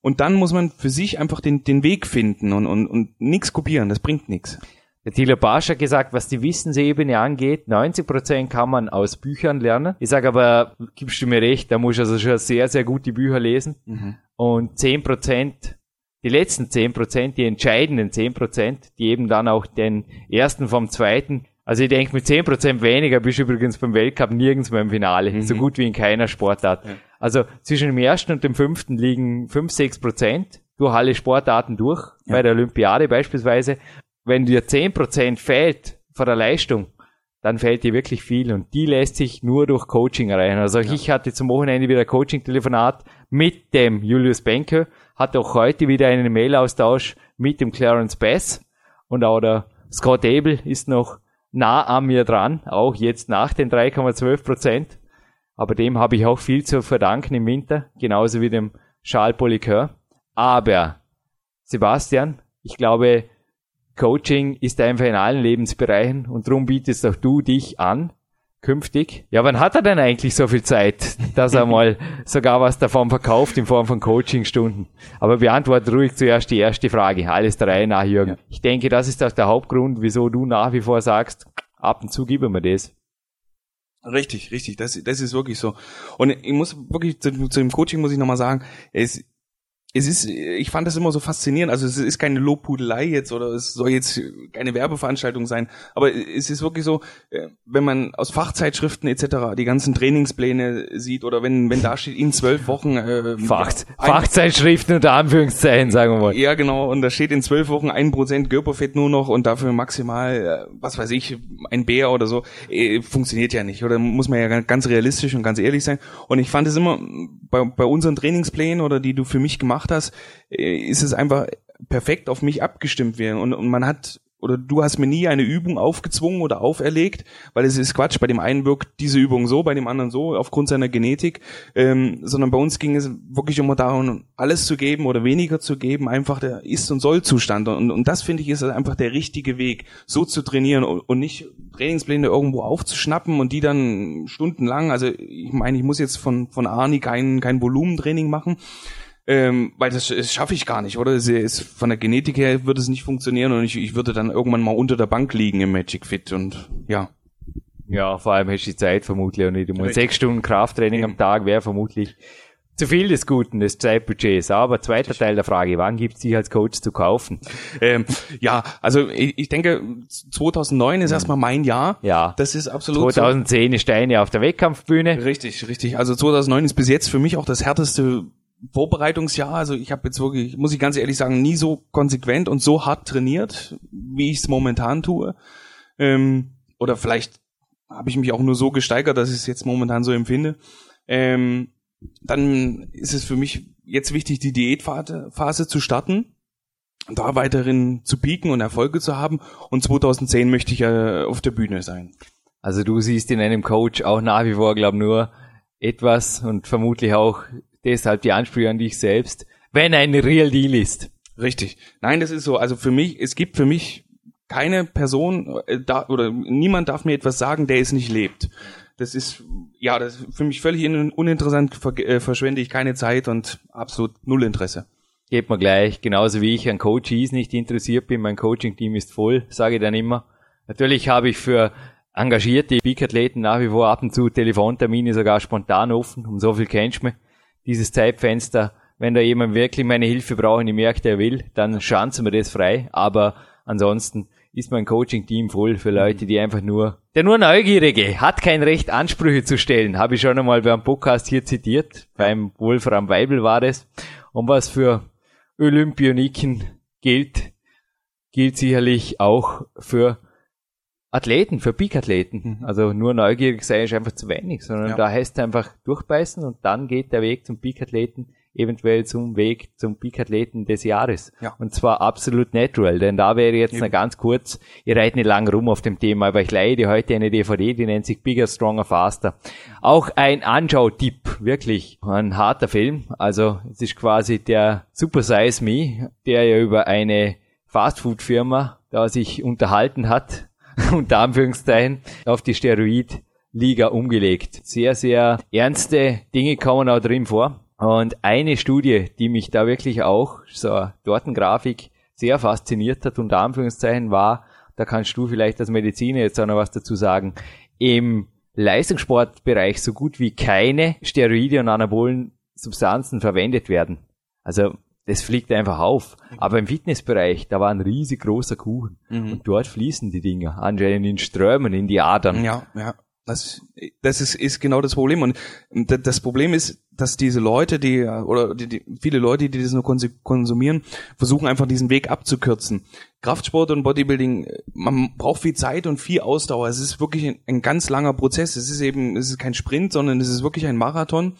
Und dann muss man für sich einfach den, den Weg finden und, und, und nichts kopieren. Das bringt nichts. Der Thilo Barsch hat gesagt, was die Wissensebene angeht, 90 Prozent kann man aus Büchern lernen. Ich sage aber, gibst du mir recht, da muss ich also schon sehr, sehr gut die Bücher lesen. Mhm. Und 10 Prozent die letzten zehn Prozent, die entscheidenden zehn Prozent, die eben dann auch den ersten vom zweiten, also ich denke, mit zehn Prozent weniger bist du übrigens beim Weltcup nirgends mehr im Finale, mhm. so gut wie in keiner Sportart. Ja. Also zwischen dem ersten und dem fünften liegen fünf, sechs Prozent durch alle Sportarten durch, ja. bei der Olympiade beispielsweise. Wenn dir zehn Prozent fehlt von der Leistung, dann fällt dir wirklich viel und die lässt sich nur durch Coaching erreichen. Also ja. ich hatte zum Wochenende wieder Coaching-Telefonat mit dem Julius Benke, hatte auch heute wieder einen Mail-Austausch mit dem Clarence Bass und auch der Scott Abel ist noch nah an mir dran, auch jetzt nach den 3,12 Prozent. Aber dem habe ich auch viel zu verdanken im Winter, genauso wie dem Charles Polycœur. Aber Sebastian, ich glaube, Coaching ist einfach in allen Lebensbereichen und darum bietest auch du dich an, künftig. Ja, wann hat er denn eigentlich so viel Zeit, dass er mal sogar was davon verkauft in Form von Coachingstunden? Aber beantworte ruhig zuerst die erste Frage. Alles drei nach, Jürgen. Ja. Ich denke, das ist auch der Hauptgrund, wieso du nach wie vor sagst, ab und zu gib mir das. Richtig, richtig, das, das ist wirklich so. Und ich muss wirklich zu, zu dem Coaching muss ich nochmal sagen, es, es ist, ich fand das immer so faszinierend. Also es ist keine Lobpudelei jetzt oder es soll jetzt keine Werbeveranstaltung sein. Aber es ist wirklich so, äh, wenn man aus Fachzeitschriften etc. die ganzen Trainingspläne sieht oder wenn wenn da steht in zwölf Wochen äh, Fach, Fachzeitschriften unter Anführungszeichen sagen wir mal. Ja genau und da steht in zwölf Wochen ein Prozent Körperfett nur noch und dafür maximal äh, was weiß ich ein Bär oder so äh, funktioniert ja nicht oder muss man ja ganz realistisch und ganz ehrlich sein. Und ich fand es immer bei, bei unseren Trainingsplänen oder die du für mich gemacht gemacht hast, äh, ist es einfach perfekt auf mich abgestimmt werden. Und, und man hat oder du hast mir nie eine Übung aufgezwungen oder auferlegt, weil es ist Quatsch. Bei dem einen wirkt diese Übung so, bei dem anderen so, aufgrund seiner Genetik. Ähm, sondern bei uns ging es wirklich immer darum, alles zu geben oder weniger zu geben, einfach der Ist- und Soll-Zustand. Und, und das finde ich ist einfach der richtige Weg, so zu trainieren und, und nicht Trainingspläne irgendwo aufzuschnappen und die dann stundenlang, also ich meine, ich muss jetzt von, von Arni kein, kein Volumentraining machen, ähm, weil das, das schaffe ich gar nicht, oder? Es ist, von der Genetik her würde es nicht funktionieren und ich, ich würde dann irgendwann mal unter der Bank liegen im Magic Fit und ja. Ja, vor allem hast du die Zeit vermutlich und nicht. Du musst sechs Stunden Krafttraining am Tag wäre vermutlich zu viel des Guten, des Zeitbudgets. Aber zweiter Teil der Frage, wann gibt es dich als Coach zu kaufen? Ähm, ja, also ich, ich denke, 2009 ist mhm. erstmal mein Jahr. Ja. Das ist absolut 2010 so. ist deine auf der Wettkampfbühne. Richtig, richtig. Also 2009 ist bis jetzt für mich auch das härteste Vorbereitungsjahr, also ich habe jetzt wirklich, muss ich ganz ehrlich sagen, nie so konsequent und so hart trainiert, wie ich es momentan tue. Ähm, oder vielleicht habe ich mich auch nur so gesteigert, dass ich es jetzt momentan so empfinde. Ähm, dann ist es für mich jetzt wichtig, die Diätphase zu starten, da weiterhin zu pieken und Erfolge zu haben. Und 2010 möchte ich äh, auf der Bühne sein. Also du siehst in einem Coach auch nach wie vor, glaube nur etwas und vermutlich auch deshalb die Ansprüche an dich selbst, wenn ein Real Deal ist. Richtig. Nein, das ist so. Also für mich, es gibt für mich keine Person äh, da, oder niemand darf mir etwas sagen, der es nicht lebt. Das ist ja, das ist für mich völlig uninteressant, ver, äh, verschwende ich keine Zeit und absolut null Interesse. Geht mir gleich, genauso wie ich an Coaches nicht interessiert bin, mein Coaching-Team ist voll, sage ich dann immer. Natürlich habe ich für engagierte Peak-Athleten nach wie vor ab und zu Telefontermine sogar spontan offen. Um so viel kennst du mich. Dieses Zeitfenster, wenn da jemand wirklich meine Hilfe braucht und ich merke, der will, dann schanzen wir das frei. Aber ansonsten ist mein Coaching-Team voll für Leute, die einfach nur, der nur Neugierige hat kein Recht, Ansprüche zu stellen. Habe ich schon einmal beim Podcast hier zitiert. Beim Wolfram Weibel war das. Und was für Olympioniken gilt, gilt sicherlich auch für Athleten, für Peak-Athleten. Mhm. Also nur neugierig sein ist einfach zu wenig, sondern ja. da heißt es einfach durchbeißen und dann geht der Weg zum Peak-Athleten eventuell zum Weg zum Peak-Athleten des Jahres. Ja. Und zwar absolut natural, denn da wäre jetzt noch ganz kurz, ihr reitet nicht lang rum auf dem Thema, aber ich leide dir heute eine DVD, die nennt sich Bigger, Stronger, Faster. Auch ein Anschautipp, wirklich. Ein harter Film. Also es ist quasi der Super Size Me, der ja über eine Fastfood-Firma da sich unterhalten hat, unter Anführungszeichen, auf die Steroid-Liga umgelegt. Sehr, sehr ernste Dinge kommen auch drin vor. Und eine Studie, die mich da wirklich auch, so Tortengrafik, sehr fasziniert hat, unter Anführungszeichen, war, da kannst du vielleicht als Mediziner jetzt auch noch was dazu sagen, im Leistungssportbereich so gut wie keine Steroide und anabolen Substanzen verwendet werden. Also das fliegt einfach auf. Aber im Fitnessbereich, da war ein riesig großer Kuchen. Mhm. Und dort fließen die Dinger anscheinend in Strömen, in die Adern. Ja, ja. Das, das ist, ist genau das Problem. Und das Problem ist, dass diese Leute, die, oder die, die, viele Leute, die das nur konsumieren, versuchen einfach diesen Weg abzukürzen. Kraftsport und Bodybuilding, man braucht viel Zeit und viel Ausdauer. Es ist wirklich ein, ein ganz langer Prozess. Es ist eben, es ist kein Sprint, sondern es ist wirklich ein Marathon.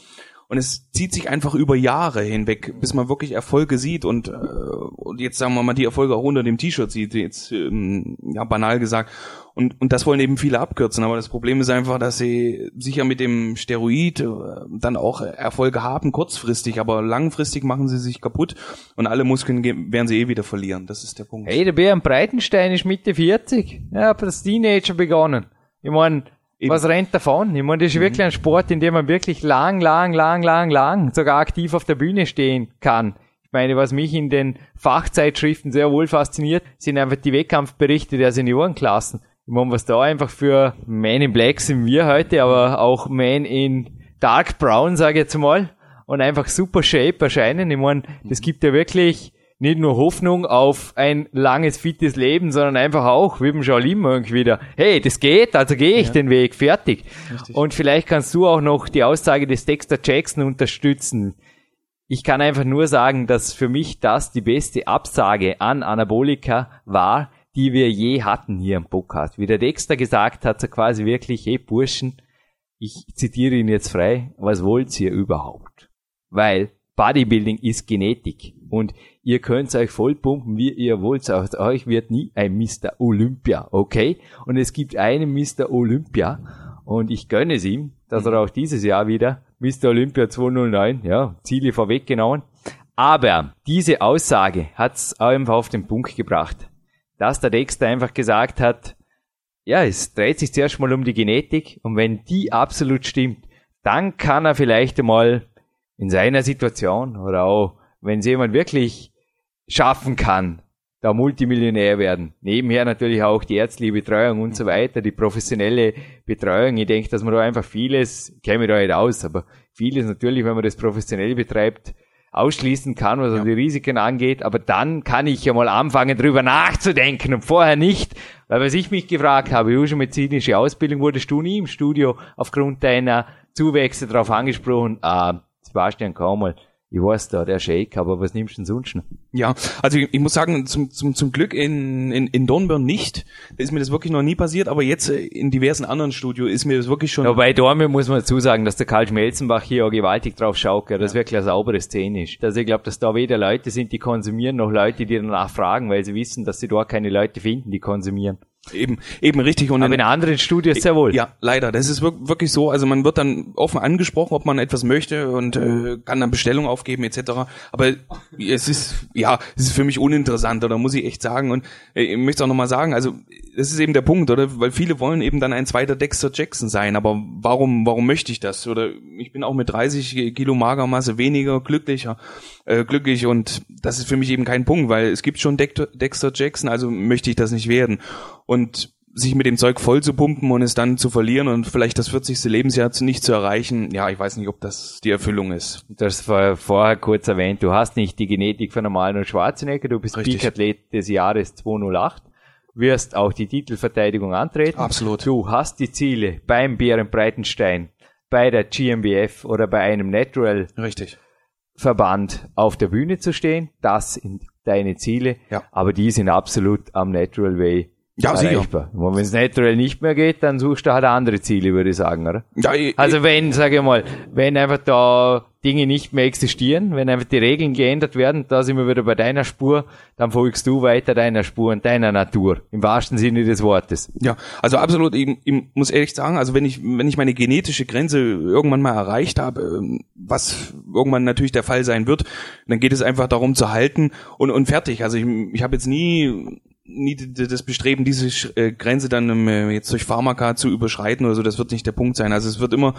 Und es zieht sich einfach über Jahre hinweg, bis man wirklich Erfolge sieht und, äh, und jetzt sagen wir mal die Erfolge auch unter dem T-Shirt sieht, jetzt ähm, ja banal gesagt. Und, und das wollen eben viele abkürzen. Aber das Problem ist einfach, dass sie sicher mit dem Steroid äh, dann auch Erfolge haben, kurzfristig, aber langfristig machen sie sich kaputt und alle Muskeln werden sie eh wieder verlieren. Das ist der Punkt. Hey, der Bär Breitenstein ist Mitte 40. Ja, hat das Teenager begonnen. Ich meine, Eben. Was rennt davon? Ich meine, das ist mhm. wirklich ein Sport, in dem man wirklich lang, lang, lang, lang, lang sogar aktiv auf der Bühne stehen kann. Ich meine, was mich in den Fachzeitschriften sehr wohl fasziniert, sind einfach die Wettkampfberichte der Seniorenklassen. Ich meine, was da einfach für Man in Black sind wir heute, aber auch Man in Dark Brown, sage ich jetzt mal, und einfach super Shape erscheinen. Ich meine, das gibt ja wirklich nicht nur Hoffnung auf ein langes, fittes Leben, sondern einfach auch, wie beim Shaolin irgendwie wieder, hey, das geht, also gehe ich ja. den Weg, fertig. Richtig. Und vielleicht kannst du auch noch die Aussage des Dexter Jackson unterstützen. Ich kann einfach nur sagen, dass für mich das die beste Absage an Anabolika war, die wir je hatten hier im Podcast. Wie der Dexter gesagt hat, so quasi wirklich, hey Burschen, ich zitiere ihn jetzt frei, was wollt ihr überhaupt? Weil Bodybuilding ist Genetik und ihr könnt euch voll pumpen, wie ihr wollt. Aus euch wird nie ein Mr. Olympia, okay? Und es gibt einen Mr. Olympia und ich gönne es ihm, dass er auch dieses Jahr wieder Mr. Olympia 209, ja, Ziele vorweggenommen. Aber diese Aussage hat's einfach auf den Punkt gebracht, dass der Dexter einfach gesagt hat, ja, es dreht sich zuerst mal um die Genetik und wenn die absolut stimmt, dann kann er vielleicht einmal in seiner Situation oder auch wenn es jemand wirklich schaffen kann, da Multimillionär werden. Nebenher natürlich auch die ärztliche Betreuung und so weiter, die professionelle Betreuung. Ich denke, dass man da einfach vieles, ich kenne mich da nicht aus, aber vieles natürlich, wenn man das professionell betreibt, ausschließen kann, was ja. die Risiken angeht. Aber dann kann ich ja mal anfangen, drüber nachzudenken und vorher nicht. Weil was ich mich gefragt habe, du schon medizinische Ausbildung, wurdest du nie im Studio aufgrund deiner Zuwächse darauf angesprochen, ah, Sebastian, mal, ich weiß da, der Shake, aber was nimmst du denn sonst noch? Ja, also ich, ich, muss sagen, zum, zum, zum Glück in, in, in Dornbirn nicht. Da ist mir das wirklich noch nie passiert, aber jetzt äh, in diversen anderen Studios ist mir das wirklich schon... Ja, bei Dornbirn muss man dazu sagen, dass der Karl Schmelzenbach hier auch gewaltig drauf schaut, gell, dass ja. wirklich eine saubere Szene ist. Also ich glaube, dass da weder Leute sind, die konsumieren, noch Leute, die danach fragen, weil sie wissen, dass sie dort keine Leute finden, die konsumieren. Eben, eben richtig. Und Aber in, in anderen Studios sehr wohl. Ja, leider. Das ist wirklich so. Also man wird dann offen angesprochen, ob man etwas möchte und äh, kann dann Bestellung aufgeben etc. Aber es ist ja, es ist für mich uninteressant, oder muss ich echt sagen. Und äh, ich möchte auch nochmal sagen, also das ist eben der Punkt, oder? Weil viele wollen eben dann ein zweiter Dexter Jackson sein. Aber warum, warum möchte ich das? Oder ich bin auch mit 30 Kilo Magermasse weniger glücklicher, äh, glücklich und das ist für mich eben kein Punkt, weil es gibt schon Dexter Jackson, also möchte ich das nicht werden. Und sich mit dem Zeug voll zu pumpen und es dann zu verlieren und vielleicht das 40. Lebensjahr nicht zu erreichen, ja, ich weiß nicht, ob das die Erfüllung ist. Das war vorher kurz erwähnt. Du hast nicht die Genetik von normalen und Schwarzenegger, du bist Peak-Athlet des Jahres 208, wirst auch die Titelverteidigung antreten. Absolut. Du hast die Ziele beim Bären Breitenstein, bei der GmbF oder bei einem Natural Richtig. Verband auf der Bühne zu stehen. Das sind deine Ziele, Ja. aber die sind absolut am Natural Way Ja, sicher. erreichbar. Und wenn es Natural nicht mehr geht, dann suchst du halt andere Ziele, würde ich sagen, oder? Ja, ich, Also wenn, sage ich mal, wenn einfach da Dinge nicht mehr existieren, wenn einfach die Regeln geändert werden, da sind wir wieder bei deiner Spur, dann folgst du weiter deiner Spur und deiner Natur, im wahrsten Sinne des Wortes. Ja, also absolut. Ich, ich muss ehrlich sagen, also wenn ich wenn ich meine genetische Grenze irgendwann mal erreicht habe, ähm, was irgendwann natürlich der Fall sein wird, dann geht es einfach darum zu halten und und fertig. Also ich, ich habe jetzt nie nie das Bestreben, diese äh, Grenze dann ähm, äh, jetzt durch Pharmaka zu überschreiten oder so. Das wird nicht der Punkt sein. Also es wird immer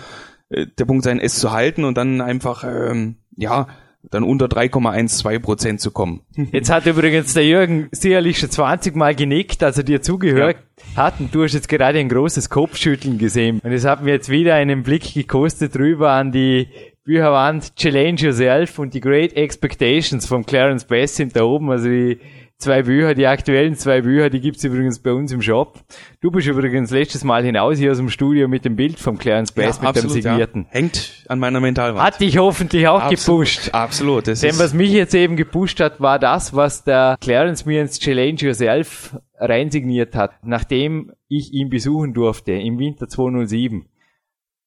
äh, der Punkt sein, es zu halten und dann einfach ähm, ja dann unter 3,12 Prozent zu kommen. Jetzt hat übrigens der Jürgen sicherlich schon 20 Mal genickt, als er dir zugehört hat und du hast jetzt gerade ein großes Kopfschütteln gesehen. Und es hat mir jetzt wieder einen Blick gekostet rüber an die Bücherwand Challenge Yourself und die Great Expectations von Clarence Bass sind da oben, also die zwei Bücher, die aktuellen zwei Bücher, die gibt's übrigens bei uns im Shop. Du bist übrigens letztes Mal hinaus hier aus dem Studio mit dem Bild vom Clarence Bass mit dem signierten. Ja. Hängt an meiner Mentalwand. Hat dich hoffentlich auch Absolut, gepusht. Absolut. Das Denn was mich jetzt eben gepusht hat, war das, was der Clarence mir ins Challenge Yourself reinsigniert hat, nachdem ich ihn besuchen durfte im Winter 207.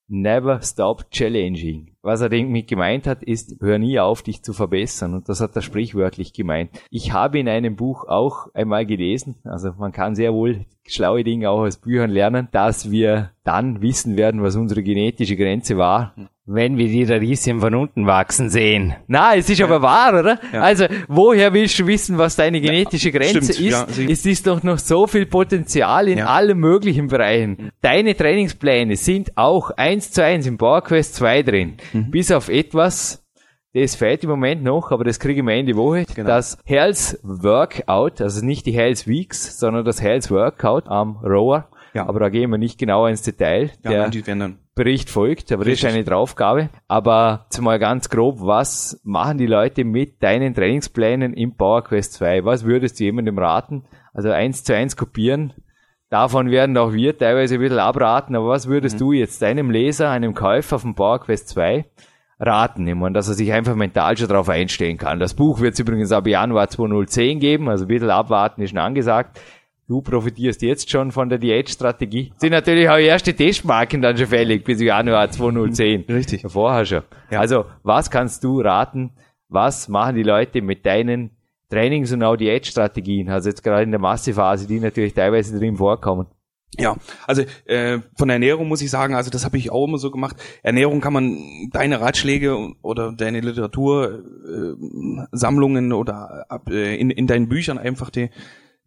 Never stop challenging. Was er damit gemeint hat, ist, hör nie auf, dich zu verbessern. Und das hat er sprichwörtlich gemeint. Ich habe in einem Buch auch einmal gelesen, also man kann sehr wohl schlaue Dinge auch aus Büchern lernen, dass wir dann wissen werden, was unsere genetische Grenze war, wenn wir die Radieschen von unten wachsen sehen. Na, es ist aber wahr, oder? Ja. Also, woher willst du wissen, was deine genetische Grenze ja, ist? es ist doch noch so viel Potenzial in Ja. allen möglichen Bereichen. Deine Trainingspläne sind auch eins zu eins im PowerQuest 2 drin. Mhm. Bis auf etwas, das fehlt im Moment noch, aber das kriege ich mir Ende Woche. Genau. Das Health Workout, also nicht die Health Weeks, sondern das Health Workout am Rower. Ja. Aber da gehen wir nicht genauer ins Detail. ja, Der nein, die werden dann. Bericht folgt, aber das Richtig. ist eine Draufgabe. Aber zumal ganz grob, was machen die Leute mit deinen Trainingsplänen im PowerQuest 2? Was würdest du jemandem raten? Also eins zu eins kopieren. Davon werden auch wir teilweise ein bisschen abraten, aber was würdest du jetzt deinem Leser, einem Käufer von PowerQuest 2 raten? Ich meine, dass er sich einfach mental schon darauf einstellen kann. Das Buch wird es übrigens ab Januar 2010 geben, also ein bisschen abwarten ist schon angesagt. Du profitierst jetzt schon von der Diätstrategie. Sind natürlich auch erste Testmarken dann schon fällig bis Januar 2010. Richtig. Vorher schon. Ja. Also, was kannst du raten? Was machen die Leute mit deinen Trainings- und auch Diätstrategien? Also jetzt gerade in der Massephase, die natürlich teilweise drin vorkommen. Ja, also äh, von der Ernährung muss ich sagen, also das habe ich auch immer so gemacht. Ernährung kann man deine Ratschläge oder deine Literatur äh, Sammlungen oder ab, äh, in, in deinen Büchern einfach die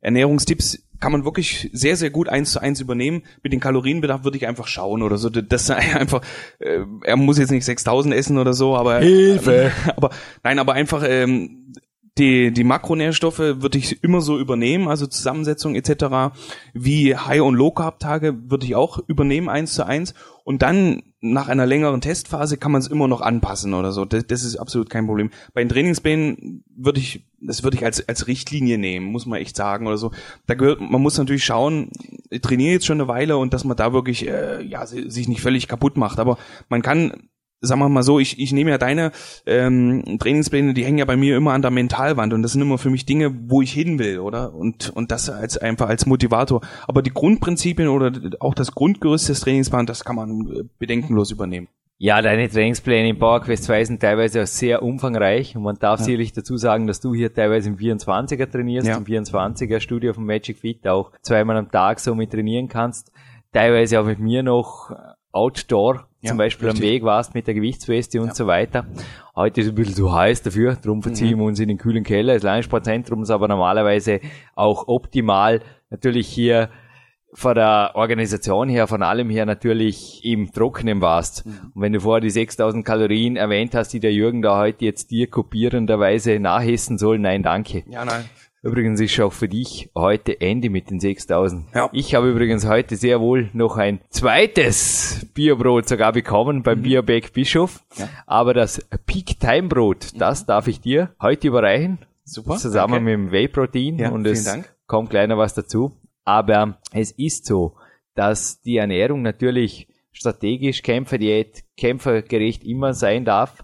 Ernährungstipps kann man wirklich sehr sehr gut eins zu eins übernehmen. Mit den Kalorienbedarf würde ich einfach schauen oder so. Das ist einfach, äh, er muss jetzt nicht 6000 essen oder so, aber Hilfe! aber nein, aber einfach ähm, die, die Makronährstoffe würde ich immer so übernehmen, also Zusammensetzung etc. Wie High- und Low-Carb-Tage würde ich auch übernehmen, eins zu eins. Und dann nach einer längeren Testphase kann man es immer noch anpassen oder so. Das, das ist absolut kein Problem. Bei den Trainingsplänen würde ich, das würde ich als, als Richtlinie nehmen, muss man echt sagen oder so. Da gehört, man muss natürlich schauen, ich trainiere jetzt schon eine Weile und dass man da wirklich, äh, ja, si- sich nicht völlig kaputt macht. Aber man kann sagen wir mal so, ich, ich nehme ja deine ähm, Trainingspläne, die hängen ja bei mir immer an der Mentalwand und das sind immer für mich Dinge, wo ich hin will, oder? Und, und das als einfach als Motivator. Aber die Grundprinzipien oder auch das Grundgerüst des Trainingsplans, das kann man äh, bedenkenlos übernehmen. Ja, deine Trainingspläne im PowerQuest 2 sind teilweise auch sehr umfangreich und man darf sicherlich dazu sagen, dass du hier teilweise im 24er trainierst, Ja. im 24er Studio von Magic Fit auch zweimal am Tag so mit trainieren kannst. Teilweise auch mit mir noch Outdoor, Ja, zum Beispiel richtig. am Weg warst mit der Gewichtsweste und so weiter. Heute ist es ein bisschen zu heiß dafür, darum verziehen Mhm. wir uns in den kühlen Keller des Landessportzentrums, aber normalerweise auch optimal natürlich hier von der Organisation her, von allem her natürlich im Trockenen warst. Mhm. Und wenn du vorher die 6000 Kalorien erwähnt hast, die der Jürgen da heute jetzt dir kopierenderweise nachessen soll, nein, danke. Ja, nein. Übrigens ist auch für dich heute Ende mit den 6000. Ja. Ich habe übrigens heute sehr wohl noch ein zweites Bierbrot sogar bekommen beim Bierbeck Bischof. Ja. Aber das Peak Time Brot, das darf ich dir heute überreichen. Super, Zusammen danke. mit dem Whey Protein. Ja, und es Dank. kommt noch was dazu. Aber es ist so, dass die Ernährung natürlich strategisch Kämpferdiät, kämpfergerecht immer sein darf.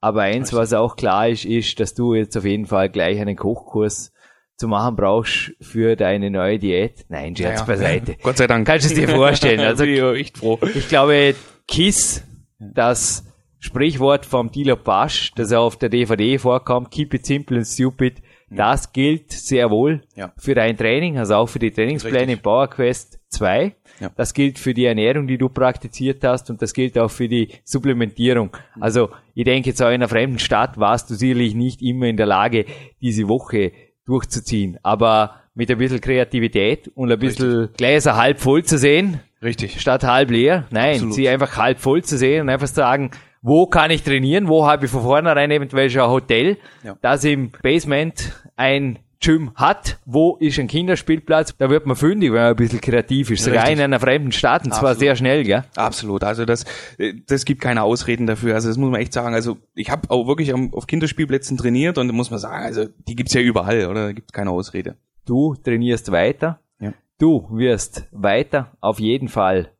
Aber eins, was auch klar ist, ist, dass du jetzt auf jeden Fall gleich einen Kochkurs zu machen brauchst für deine neue Diät. Nein, Scherz Ja, ja. beiseite. Gott sei Dank. Kannst du es dir vorstellen? Also ich echt froh. ich glaube, KISS, das Sprichwort vom Dilo Pasch, das auf der DVD vorkommt, keep it simple and stupid, das gilt sehr wohl Ja. für dein Training, also auch für die Trainingspläne Richtig. in Power Quest 2. Ja. Das gilt für die Ernährung, die du praktiziert hast und das gilt auch für die Supplementierung. Also ich denke jetzt auch in einer fremden Stadt warst du sicherlich nicht immer in der Lage, diese Woche durchzuziehen. Aber mit ein bisschen Kreativität und ein bisschen Gläser halb voll zu sehen, Richtig. statt halb leer. Nein, Absolut. sie einfach halb voll zu sehen und einfach sagen, wo kann ich trainieren, wo habe ich von vornherein eventuell schon ein Hotel, Ja. das im Basement ein Gym hat, wo ist ein Kinderspielplatz, da wird man fündig, wenn man ein bisschen kreativ ist, sogar Richtig. in einer fremden Stadt und zwar sehr schnell, gell? Absolut. Also das, äh, das gibt keine Ausreden dafür. Also das muss man echt sagen. Also ich habe auch wirklich auf Kinderspielplätzen trainiert und da muss man sagen, also die gibt's ja überall, oder? Da gibt's keine Ausrede. Du trainierst weiter, Ja. du wirst weiter auf jeden Fall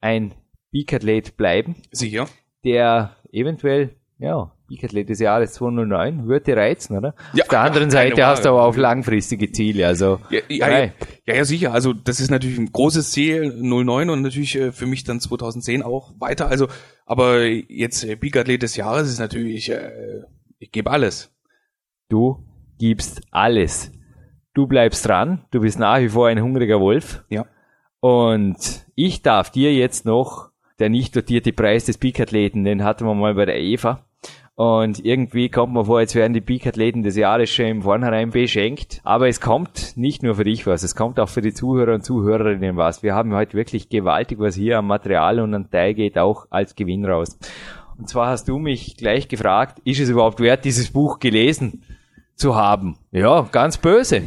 ein Peak-Athlet bleiben, Sicher. der eventuell, ja, Peak-Athlet des Jahres 2009 würde reizen, oder? Ja, auf der anderen keine Seite hast du aber auch langfristige Ziele, also Ja, ja, Nein. ja, ja, sicher. Also das ist natürlich ein großes Ziel, 09 und natürlich äh, für mich dann 2010 auch weiter. Also, aber jetzt äh, Peak Athlet des Jahres ist natürlich, äh, ich gebe alles. du gibst alles. Du bleibst dran, du bist nach wie vor ein hungriger Wolf Ja. und ich darf dir jetzt noch der nicht dotierte Preis des Peak-Athleten, den hatten wir mal bei der Eva. Und irgendwie kommt mir vor, als wären die Peak-Athleten des Jahres schon im Vornherein beschenkt. Aber es kommt nicht nur für dich was, es kommt auch für die Zuhörer und Zuhörerinnen was. Wir haben heute wirklich gewaltig was hier am Material und an Teil geht auch als Gewinn raus. Und zwar hast du mich gleich gefragt, ist es überhaupt wert, dieses Buch gelesen zu haben? Ja, ganz böse.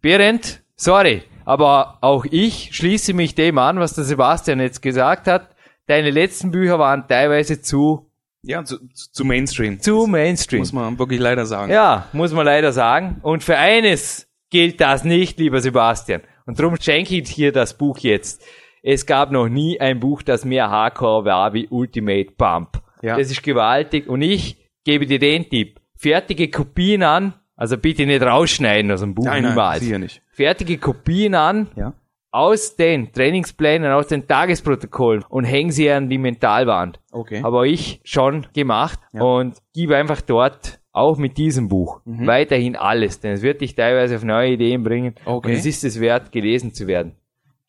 Berend, sorry, aber auch ich schließe mich dem an, was der Sebastian jetzt gesagt hat. Deine letzten Bücher waren teilweise zu, Ja, zu, zu Mainstream. zu Mainstream. Muss man wirklich leider sagen. Ja, muss man leider sagen. Und für eines gilt das nicht, lieber Sebastian. Und darum schenke ich dir das Buch jetzt. Es gab noch nie ein Buch, das mehr Hardcore war wie Ultimate Pump. Ja. Das ist gewaltig. Und ich gebe dir den Tipp. Fertige Kopien an, also bitte nicht rausschneiden aus dem Buch Nein, nein, niemals. sicher nicht. Fertige Kopien an, Ja. Aus den Trainingsplänen, aus den Tagesprotokollen und hängen sie an die Mentalwand. Okay. Habe ich schon gemacht Ja. und gebe einfach dort auch mit diesem Buch Mhm. weiterhin alles, denn es wird dich teilweise auf neue Ideen bringen Okay. und es ist es wert, gelesen zu werden.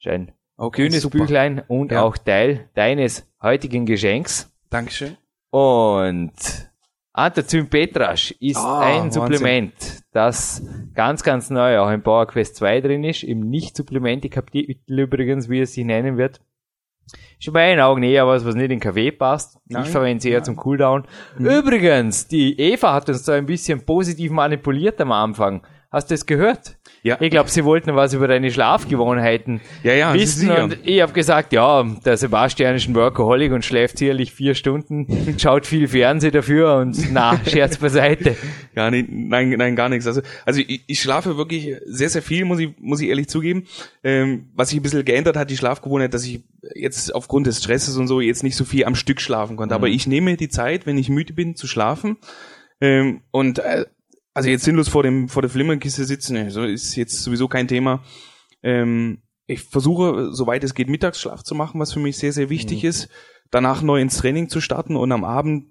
Ein Okay, dünnes super. Büchlein und Ja. auch Teil deines heutigen Geschenks. Dankeschön. Und Antazym Petrasch ist Ah, ein Wahnsinn. Supplement, das ganz, ganz neu auch im Power Quest 2 drin ist, im Nicht-Supplemente-Kapitel übrigens, wie es sich nennen wird. Ist in meinen Augen eher was, was nicht in Kaffee passt. Nein, ich verwende es eher nein. zum Cooldown. Übrigens, die Eva hat uns da ein bisschen positiv manipuliert am Anfang. Hast du es gehört? Ja. Ich glaube, sie wollten was über deine Schlafgewohnheiten Ja, ja, wissen. Und ich habe gesagt, ja, der Sebastian ist ein Workaholic und schläft sicherlich vier Stunden, schaut viel Fernsehen dafür und na, Scherz beiseite. Ja, nee, nein, nein, gar nichts. Also, also ich, ich schlafe wirklich sehr, sehr viel, muss ich, muss ich ehrlich zugeben. Ähm, was sich ein bisschen geändert hat, die Schlafgewohnheit, dass ich jetzt aufgrund des Stresses und so jetzt nicht so viel am Stück schlafen konnte. Aber ich nehme die Zeit, wenn ich müde bin, zu schlafen. Ähm, und äh, also jetzt sinnlos vor dem vor der Flimmerkiste sitzen, nee, so ist jetzt sowieso kein Thema. Ähm, ich versuche, soweit es geht, Mittagsschlaf zu machen, was für mich sehr, sehr wichtig ist. Danach neu ins Training zu starten und am Abend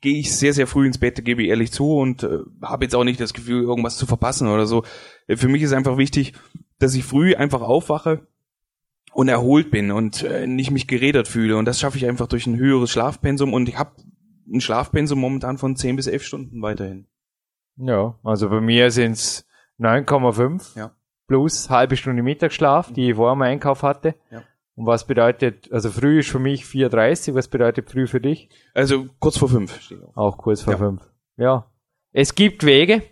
gehe ich sehr, sehr früh ins Bett, gebe ich ehrlich zu und äh, habe jetzt auch nicht das Gefühl, irgendwas zu verpassen oder so. Äh, für mich ist einfach wichtig, dass ich früh einfach aufwache und erholt bin und äh, nicht mich gerädert fühle. Und das schaffe ich einfach durch ein höheres Schlafpensum und ich habe ein Schlafpensum momentan von 10 bis 11 Stunden weiterhin. Ja, also bei mir sind's 9,5 Ja. plus halbe Stunde Mittagsschlaf, die ich vor dem Einkauf hatte. Ja. Und was bedeutet, also früh ist für mich 4,30, was bedeutet früh für dich? Also kurz vor fünf steht auch. Auch kurz vor Ja. fünf. Ja. Es gibt Wege,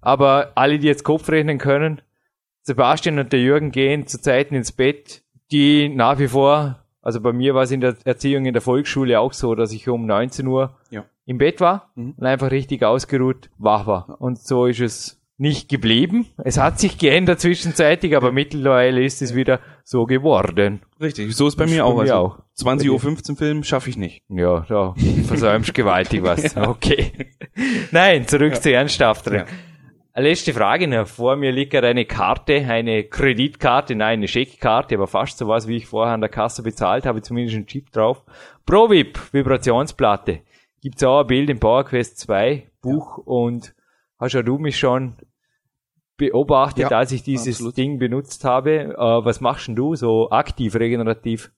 Aber alle, die jetzt Kopf rechnen können, Sebastian und der Jürgen gehen zu Zeiten ins Bett, die nach wie vor, also bei mir war es in der Erziehung in der Volksschule auch so, dass ich um 19 Uhr Ja. Im Bett war Mhm. und einfach richtig ausgeruht wach war. Und so ist es nicht geblieben. Es hat sich geändert zwischenzeitig, aber mittlerweile ist es wieder so geworden. Richtig, so ist bei Das mir ist auch. bei mir Also auch. 20 Uhr 15 Film schaffe ich nicht. Ja, da versäumst gewaltig was. Okay. Nein, zurück zu Ernsthafteren. Ja. Letzte Frage noch. Vor mir liegt gerade eine Karte, eine Kreditkarte, nein, eine Scheckkarte, aber fast sowas, wie ich vorher an der Kasse bezahlt habe, zumindest ein Chip drauf. ProVip, Vibrationsplatte. Gibt's auch ein Bild im PowerQuest 2 Buch und hast ja du mich schon beobachtet, Ja, als ich dieses absolut. Ding benutzt habe. Äh, was machst denn du so aktiv, regenerativ?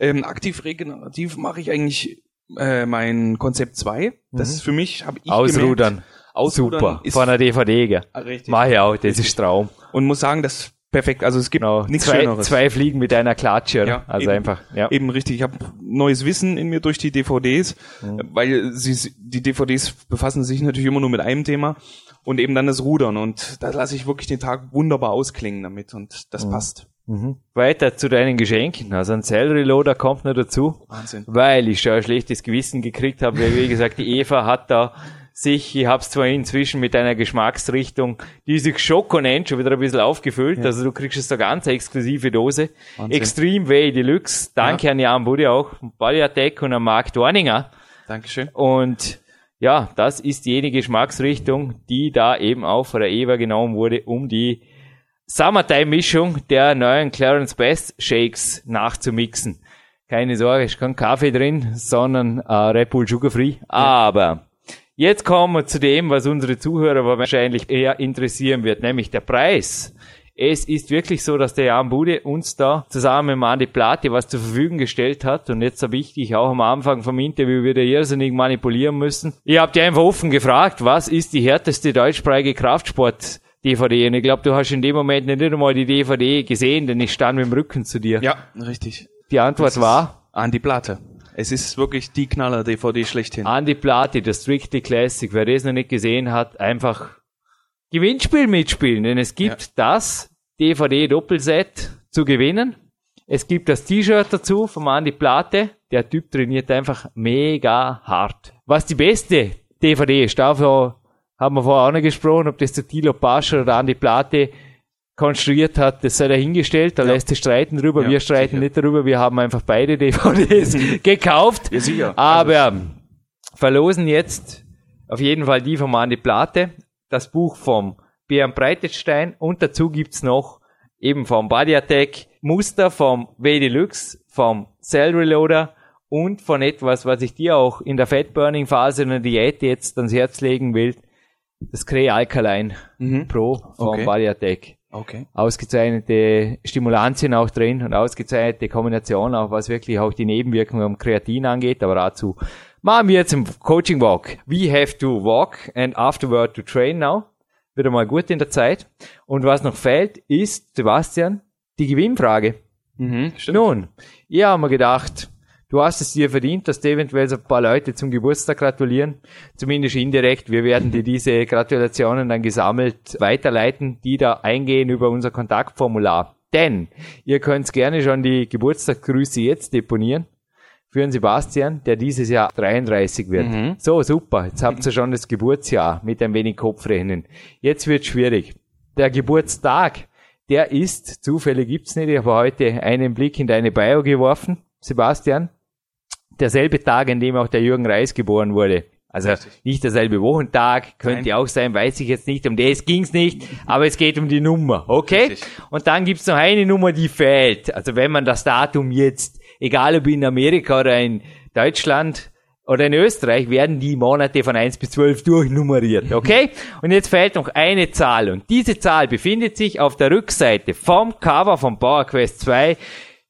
Ähm, aktiv regenerativ mache ich eigentlich äh, mein Konzept 2. Das Mhm. ist für mich, habe ich Ausrudern. gemerkt, Ausrudern Super. ist Von einer DVD, gell? Ah, richtig. Mach ich auch, das ist Traum. Und muss sagen, das perfekt. Also es gibt Genau. nichts zwei, Schöneres. zwei Fliegen mit einer Klatsche. Ja, also eben. einfach, ja. Eben richtig. Ich habe neues Wissen in mir durch die DVDs, Mhm. weil sie die DVDs befassen sich natürlich immer nur mit einem Thema und eben dann das Rudern und da lasse ich wirklich den Tag wunderbar ausklingen damit und das passt. Mhm. Weiter zu deinen Geschenken. Also ein Cell Reloader kommt noch dazu, Wahnsinn. weil ich schon ein schlechtes Gewissen gekriegt habe. Weil, wie gesagt, die Eva hat da sich, ich hab's zwar inzwischen mit einer Geschmacksrichtung, die sich Schoko nennt, schon wieder ein bisschen aufgefüllt. Also du kriegst jetzt eine ganz exklusive Dose. Wahnsinn. Extreme Way Deluxe. Danke an Jan Budde auch, Baliatec und an Marc Dorninger. Dankeschön. Und ja, das ist jene Geschmacksrichtung, die da eben auch von der Eva genommen wurde, um die Summertime-Mischung der neuen Clarence Best Shakes nachzumixen. Keine Sorge, ist kein Kaffee drin, sondern äh, Red Bull Sugar Free. Aber jetzt kommen wir zu dem, was unsere Zuhörer wahrscheinlich eher interessieren wird, nämlich der Preis. Es ist wirklich so, dass der Jan Bude uns da zusammen mit Andi Plate was zur Verfügung gestellt hat. Und jetzt habe ich dich auch am Anfang vom Interview wieder irrsinnig manipulieren müssen. Ihr habt ja einfach offen gefragt, was ist die härteste deutschsprachige Kraftsport-DVD? Und ich glaube, du hast in dem Moment nicht einmal die DVD gesehen, denn ich stand mit dem Rücken zu dir. Ja, richtig. Die Antwort war An die Platte. Es ist wirklich die Knaller-DVD schlechthin. Andi Plate, der Strictly Classic. Wer das noch nicht gesehen hat, einfach Gewinnspiel mitspielen, denn es gibt das DVD-Doppelset zu gewinnen. Es gibt das T-Shirt dazu vom Andi Plate. Der Typ trainiert einfach mega hart. Was die beste DVD ist, dafür haben wir vorher auch noch gesprochen, ob das der Tilo Pascher oder Andi Plate konstruiert hat, das sei dahingestellt, da Ja. lässt sich streiten drüber, Ja, wir streiten sicher. nicht darüber, wir haben einfach beide DVDs gekauft. Ja, sicher. Aber verlosen jetzt auf jeden Fall die von Andi Plate, das Buch vom Björn Breitenstein und dazu gibt's noch eben vom Body Attack Muster vom W Deluxe, vom Cell Reloader und von etwas, was ich dir auch in der Fat Burning Phase einer Diät jetzt ans Herz legen will, das Cree Alkaline Mhm. Pro vom Okay. Body Attack Okay. ausgezeichnete Stimulantien auch drin und ausgezeichnete Kombination auch, was wirklich auch die Nebenwirkungen am Kreatin angeht, aber dazu machen wir jetzt im Coaching Walk. We have to walk and afterward to train now. Wieder mal gut in der Zeit. Und was noch fehlt, ist, Sebastian, die Gewinnfrage. Mhm. Stimmt. Nun, ihr haben mir gedacht, du hast es dir verdient, dass dir eventuell so ein paar Leute zum Geburtstag gratulieren. Zumindest indirekt. Wir werden dir diese Gratulationen dann gesammelt weiterleiten, die da eingehen über unser Kontaktformular. Denn ihr könnt gerne schon die Geburtstagsgrüße jetzt deponieren für den Sebastian, der dieses Jahr 33 wird. Mhm. So, super. Jetzt habt ihr schon das Geburtsjahr mit ein wenig Kopfrechnen. Jetzt wird schwierig. Der Geburtstag, der ist, Zufälle gibt's nicht, ich habe heute einen Blick in deine Bio geworfen, Sebastian. Derselbe Tag, an dem auch der Jürgen Reis geboren wurde. Also nicht derselbe Wochentag, könnte Nein. auch sein, weiß ich jetzt nicht, um das ging's nicht, aber es geht um die Nummer, okay? Richtig. Und dann gibt's noch eine Nummer, die fehlt. Also wenn man das Datum jetzt, egal ob in Amerika oder in Deutschland oder in Österreich, werden die Monate von 1 bis 12 durchnummeriert, okay? Und jetzt fehlt noch eine Zahl und diese Zahl befindet sich auf der Rückseite vom Cover von Power Quest 2.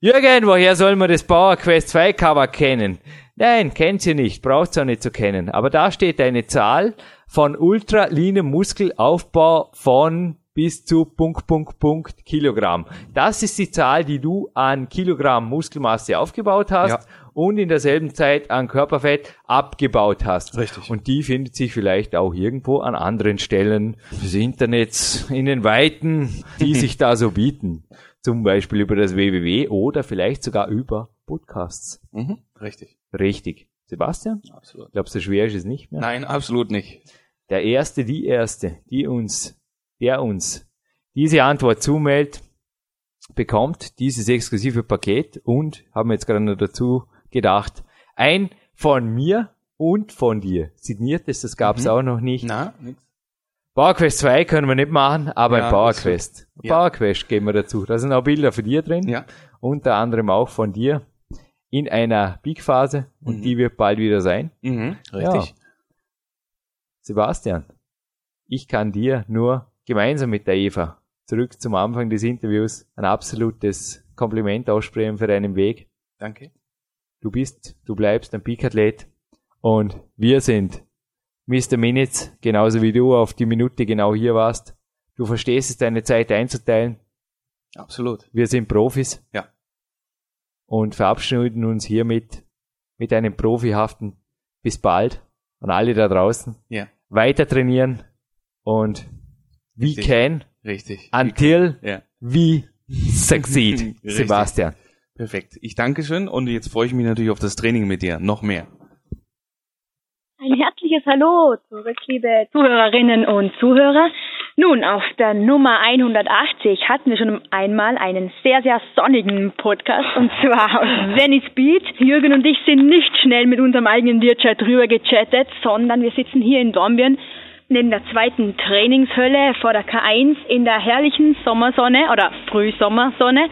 Jürgen, woher soll man das Power Quest 2 Cover kennen? Nein, kennt ihr nicht, braucht's auch nicht zu kennen. Aber da steht eine Zahl von ultralinem Muskelaufbau von bis zu Punkt, Punkt, Punkt Kilogramm. Das ist die Zahl, die du an Kilogramm Muskelmasse aufgebaut hast Ja. und in derselben Zeit an Körperfett abgebaut hast. Richtig. Und die findet sich vielleicht auch irgendwo an anderen Stellen des Internets, in den Weiten, die sich da so bieten. Zum Beispiel über das www oder vielleicht sogar über Podcasts. Mhm. Richtig. Richtig. Sebastian? Absolut. Glaubst du, schwer ist es nicht mehr? Nein, absolut nicht. Der Erste, die Erste, die uns, der uns diese Antwort zumeldet, bekommt dieses exklusive Paket und, haben jetzt gerade noch dazu gedacht, ein von mir und von dir signiertes, das gab's auch noch nicht. Na, nix. PowerQuest 2 können wir nicht machen, aber Ja, ein PowerQuest. das- ja. PowerQuest geben wir dazu. Da sind auch Bilder von dir drin, Ja. unter anderem auch von dir in einer Peak-Phase und die wird bald wieder sein. Mhm. Richtig. Ja. Sebastian, ich kann dir nur gemeinsam mit der Eva zurück zum Anfang des Interviews ein absolutes Kompliment aussprechen für deinen Weg. Danke. Du bist, du bleibst ein Peak-Athlet und wir sind Mr. Minutes, genauso wie du auf die Minute genau hier warst. Du verstehst es, deine Zeit einzuteilen. Absolut. Wir sind Profis. Ja. Und verabschieden uns hiermit mit einem profihaften bis bald und alle da draußen Ja. weiter trainieren und we Richtig. can Richtig. until Ja. we succeed. Sebastian. Perfekt. Ich danke schön und jetzt freue ich mich natürlich auf das Training mit dir. Noch mehr. Ein herzliches Hallo zurück, liebe Zuhörerinnen und Zuhörer. Nun, auf der Nummer 180 hatten wir schon einmal einen sehr, sehr sonnigen Podcast und zwar aus Venice Beach. Jürgen und ich sind nicht schnell mit unserem eigenen Learjet rüber gechattet, sondern wir sitzen hier in Dornbirn neben der zweiten Trainingshölle vor der K1 in der herrlichen Sommersonne oder Frühsommersonne.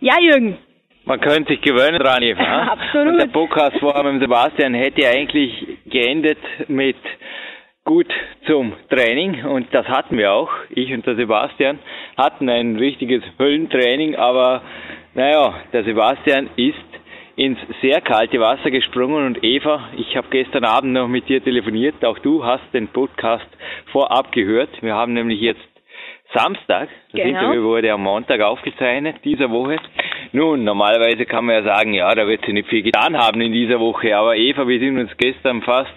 Ja, Jürgen, Man könnte sich gewöhnen dran, Eva. ne? Absolut. Und der Podcast vor mit Sebastian hätte eigentlich geendet mit gut zum Training und das hatten wir auch. Ich und der Sebastian hatten ein richtiges Höllentraining, aber naja, der Sebastian ist ins sehr kalte Wasser gesprungen und Eva, ich habe gestern Abend noch mit dir telefoniert, auch du hast den Podcast vorab gehört. Wir haben nämlich jetzt Samstag, das Genau. Interview wurde am Montag aufgezeichnet, dieser Woche. Nun, normalerweise kann man ja sagen, ja, da wird sie nicht viel getan haben in dieser Woche, aber Eva, wir sind uns gestern fast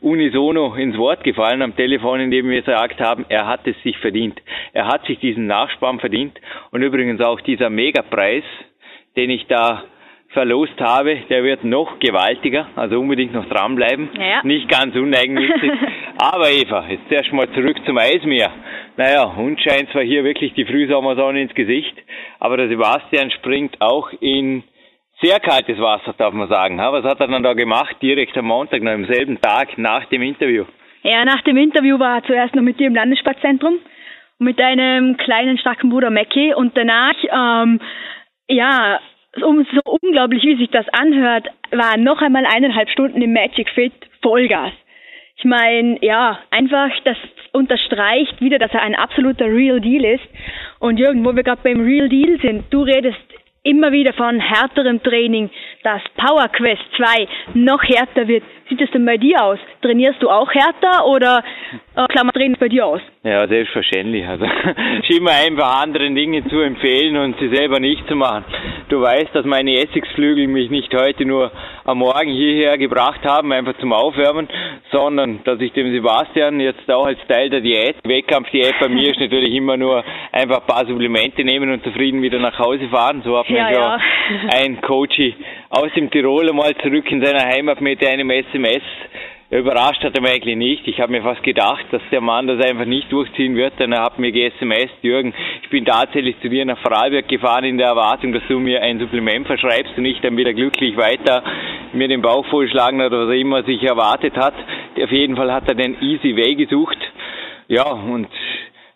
unisono ins Wort gefallen am Telefon, indem wir gesagt haben, er hat es sich verdient. Er hat sich diesen Nachspann verdient und übrigens auch dieser Megapreis, den ich da verlost habe, der wird noch gewaltiger, also unbedingt noch dranbleiben. Ja. Nicht ganz uneigennützig. Aber Eva, jetzt erst mal zurück zum Eismeer. Naja, uns scheint zwar hier wirklich die Frühsommersonne ins Gesicht, aber der Sebastian springt auch in sehr kaltes Wasser, darf man sagen. Was hat er dann da gemacht? Direkt am Montag, noch am selben Tag nach dem Interview. Ja, nach dem Interview war er zuerst noch mit dir im Landessportzentrum mit deinem kleinen, starken Bruder Mackie und danach, ähm, ja, so unglaublich, wie sich das anhört, war noch einmal eineinhalb Stunden im Magic Fit Vollgas. Ich meine, ja, einfach, das unterstreicht wieder, dass er ein absoluter Real Deal ist. Und Jürgen, wo wir gerade beim Real Deal sind, du redest immer wieder von härterem Training, dass Power Quest 2 noch härter wird. Sieht es denn bei dir aus? Trainierst du auch härter oder äh, Klammer Training bei dir aus? Ja, selbstverständlich. Also ist immer einfach anderen Dinge zu empfehlen und sie selber nicht zu machen. Du weißt, dass meine Essigsflügel mich nicht heute nur am Morgen hierher gebracht haben, einfach zum Aufwärmen, sondern dass ich dem Sebastian jetzt auch als Teil der Diät, Wettkampfdiät bei mir ist natürlich immer nur einfach ein paar Supplemente nehmen und zufrieden wieder nach Hause fahren. So hat mir Ja, ja, ein Coach aus dem Tirol mal zurück in seiner Heimat mit einem SMS Überrascht hat er mich eigentlich nicht. Ich habe mir fast gedacht, dass der Mann das einfach nicht durchziehen wird, denn er hat mir ge-SMS, Jürgen, ich bin tatsächlich zu dir nach Vorarlberg gefahren in der Erwartung, dass du mir ein Supplement verschreibst und ich dann wieder glücklich weiter mir den Bauch vollschlagen oder was er immer sich erwartet hat. Auf jeden Fall hat er den Easy Way gesucht. Ja, und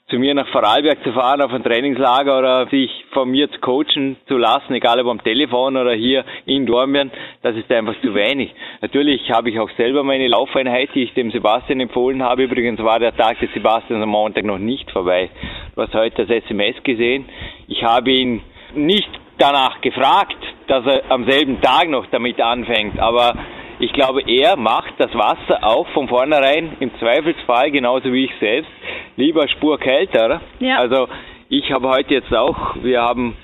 zu mir nach Vorarlberg zu fahren auf ein Trainingslager oder sich von mir zu coachen zu lassen, egal ob am Telefon oder hier in Dornbirn, das ist einfach zu wenig. Natürlich habe ich auch selber meine Laufeinheit, die ich dem Sebastian empfohlen habe. Übrigens war der Tag des Sebastians am Montag noch nicht vorbei. Du hast heute das SMS gesehen. Ich habe ihn nicht danach gefragt, dass er am selben Tag noch damit anfängt, aber ich glaube, er macht das Wasser auch von vornherein im Zweifelsfall, genauso wie ich selbst, lieber Spur kälter. Ja. Also ich habe heute jetzt auch, wir haben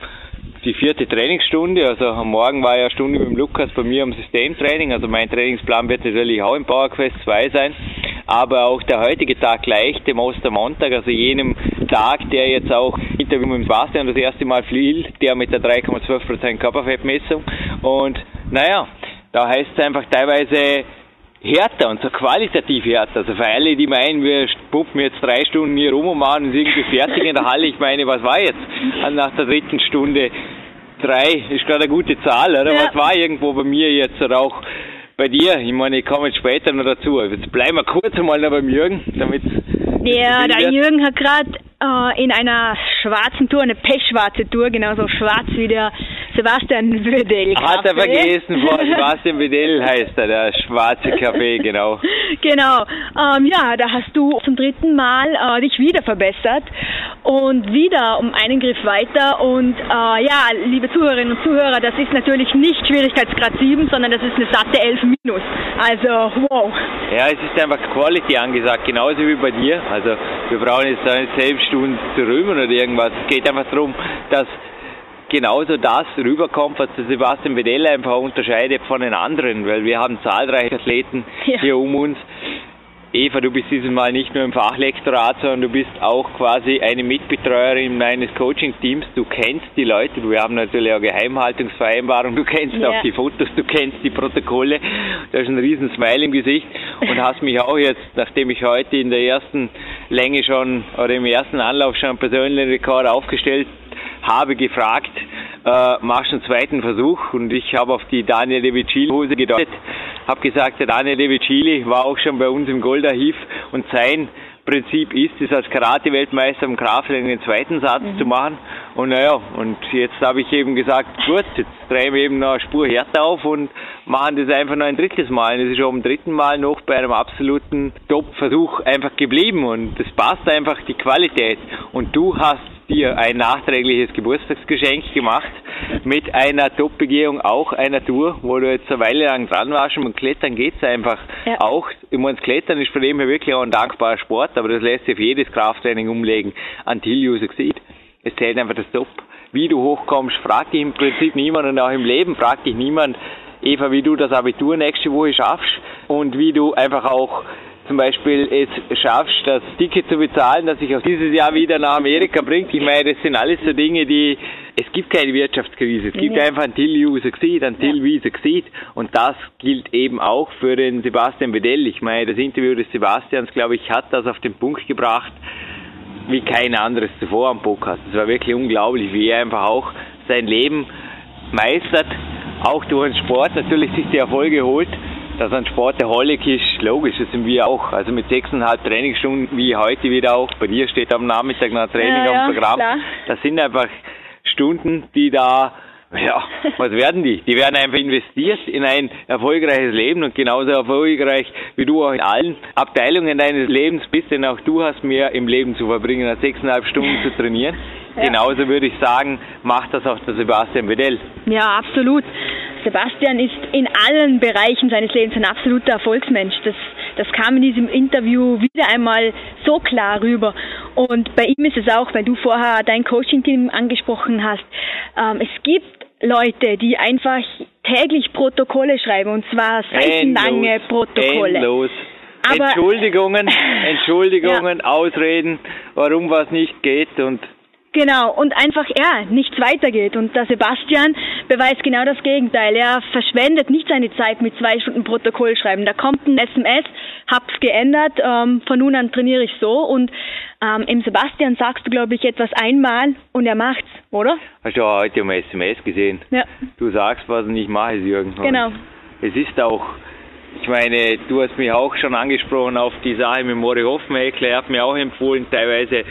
die vierte Trainingsstunde. Also am Morgen war ja eine Stunde mit dem Lukas bei mir am Systemtraining. Also mein Trainingsplan wird natürlich auch im PowerQuest 2 sein. Aber auch der heutige Tag gleich dem Ostermontag, also jenem Tag, der jetzt auch Interview mit Sebastian das erste Mal fiel, der mit der 3,12% Körperfettmessung. Und naja, da heißt es einfach teilweise härter und so qualitativ härter. Also für alle, die meinen, wir pumpen jetzt drei Stunden hier rum und machen uns irgendwie fertig in der Halle. Ich meine, was war jetzt nach der dritten Stunde? Drei ist gerade eine gute Zahl, oder? Ja. Was war irgendwo bei mir jetzt oder auch bei dir? Ich meine, ich komme jetzt später noch dazu. Jetzt bleiben wir kurz einmal noch beim Jürgen, damit. Ja, der Jürgen hat gerade äh, in einer schwarzen Tour, eine pechschwarze Tour, genauso schwarz wie der Sebastian Wedell. Hat er vergessen, Sebastian Wedell heißt er, der schwarze Kaffee, genau. Genau. Ähm, ja, da hast du zum dritten Mal äh, dich wieder verbessert und wieder um einen Griff weiter. Und äh, ja, liebe Zuhörerinnen und Zuhörer, das ist natürlich nicht Schwierigkeitsgrad 7, sondern das ist eine satte 11 minus. Also, wow. Ja, es ist einfach Quality angesagt, genauso wie bei dir. Also, wir brauchen jetzt nicht selbst Stunden zu rühmen oder irgendwas. Es geht einfach darum, dass genauso das rüberkommt, was der Sebastian Vedell einfach unterscheidet von den anderen, weil wir haben zahlreiche Athleten ja. hier um uns. Eva, du bist dieses Mal nicht nur im Fachlektorat, sondern du bist auch quasi eine Mitbetreuerin meines Coaching-Teams. Du kennst die Leute, wir haben natürlich auch Geheimhaltungsvereinbarung, du kennst ja. auch die Fotos, du kennst die Protokolle. Da ist ein riesen Smile im Gesicht und hast mich auch jetzt, nachdem ich heute in der ersten Länge schon oder im ersten Anlauf schon einen persönlichen Rekord aufgestellt habe gefragt, äh, machst du einen zweiten Versuch? Und ich habe auf die Daniel De Vicili Hose gedeutet, habe gesagt, der Daniel De Vicili war auch schon bei uns im Goldarchiv und sein Prinzip ist es, als Karate-Weltmeister im Krafttraining den zweiten Satz mhm. zu machen. Und naja, und jetzt habe ich eben gesagt, gut, jetzt drehen wir eben noch eine Spur härter auf und machen das einfach noch ein drittes Mal. Und es ist auch im dritten Mal noch bei einem absoluten Top-Versuch einfach geblieben und es passt einfach die Qualität. Und du hast dir ein nachträgliches Geburtstagsgeschenk gemacht mit einer Top-Begehung, auch einer Tour, wo du jetzt eine Weile lang dran warst und Klettern geht's einfach ja. auch. Ich meine, das Klettern ist von dem her wirklich auch ein dankbarer Sport, aber das lässt sich auf jedes Krafttraining umlegen. Until you succeed. Es zählt einfach das Top. Wie du hochkommst, fragt dich im Prinzip niemand und auch im Leben fragt dich niemand, Eva, wie du das Abitur nächste Woche schaffst und wie du einfach auch zum Beispiel es schaffst, das Ticket zu bezahlen, das sich auch dieses Jahr wieder nach Amerika bringt. Ich meine, das sind alles so Dinge, die, es gibt keine Wirtschaftskrise. Es gibt ja. einfach until you succeed, until ja. we succeed. Und das gilt eben auch für den Sebastian Bedell. Ich meine, das Interview des Sebastians, glaube ich, hat das auf den Punkt gebracht, wie kein anderes zuvor am Podcast. Es war wirklich unglaublich, wie er einfach auch sein Leben meistert, auch durch den Sport natürlich sich die Erfolge holt dass ein Sportaholic ist, logisch, das sind wir auch. Also mit sechseinhalb Trainingsstunden, wie heute wieder auch, bei dir steht am Nachmittag noch ein Training ja, am Programm. Klar. Das sind einfach Stunden, die da, ja, was werden die? Die werden einfach investiert in ein erfolgreiches Leben und genauso erfolgreich wie du auch in allen Abteilungen deines Lebens bist, denn auch du hast mehr im Leben zu verbringen, als sechseinhalb Stunden zu trainieren. Ja. Genauso würde ich sagen, macht das auch der Sebastian Wedell. Ja, absolut. Sebastian ist in allen Bereichen seines Lebens ein absoluter Erfolgsmensch. Das, das kam in diesem Interview wieder einmal so klar rüber. Und bei ihm ist es auch, weil du vorher dein Coaching-Team angesprochen hast, ähm, es gibt Leute, die einfach täglich Protokolle schreiben, und zwar seitenlange Protokolle. Endlos. Aber, Entschuldigungen, Entschuldigungen, ja. Ausreden, warum was nicht geht und Genau, und einfach er nichts weitergeht. Und der Sebastian beweist genau das Gegenteil. Er verschwendet nicht seine Zeit mit zwei Stunden Protokoll schreiben. Da kommt ein SMS, hab's geändert, ähm, von nun an trainiere ich so. Und ähm, im Sebastian sagst du, glaube ich, etwas einmal und er macht's, oder? Hast du auch heute um SMS gesehen? Ja. Du sagst was und ich mache es, Jürgen. Genau. es ist auch, ich meine, du hast mich auch schon angesprochen auf die Sache mit Mori Hoffmeckler. Er hat mir auch empfohlen, teilweise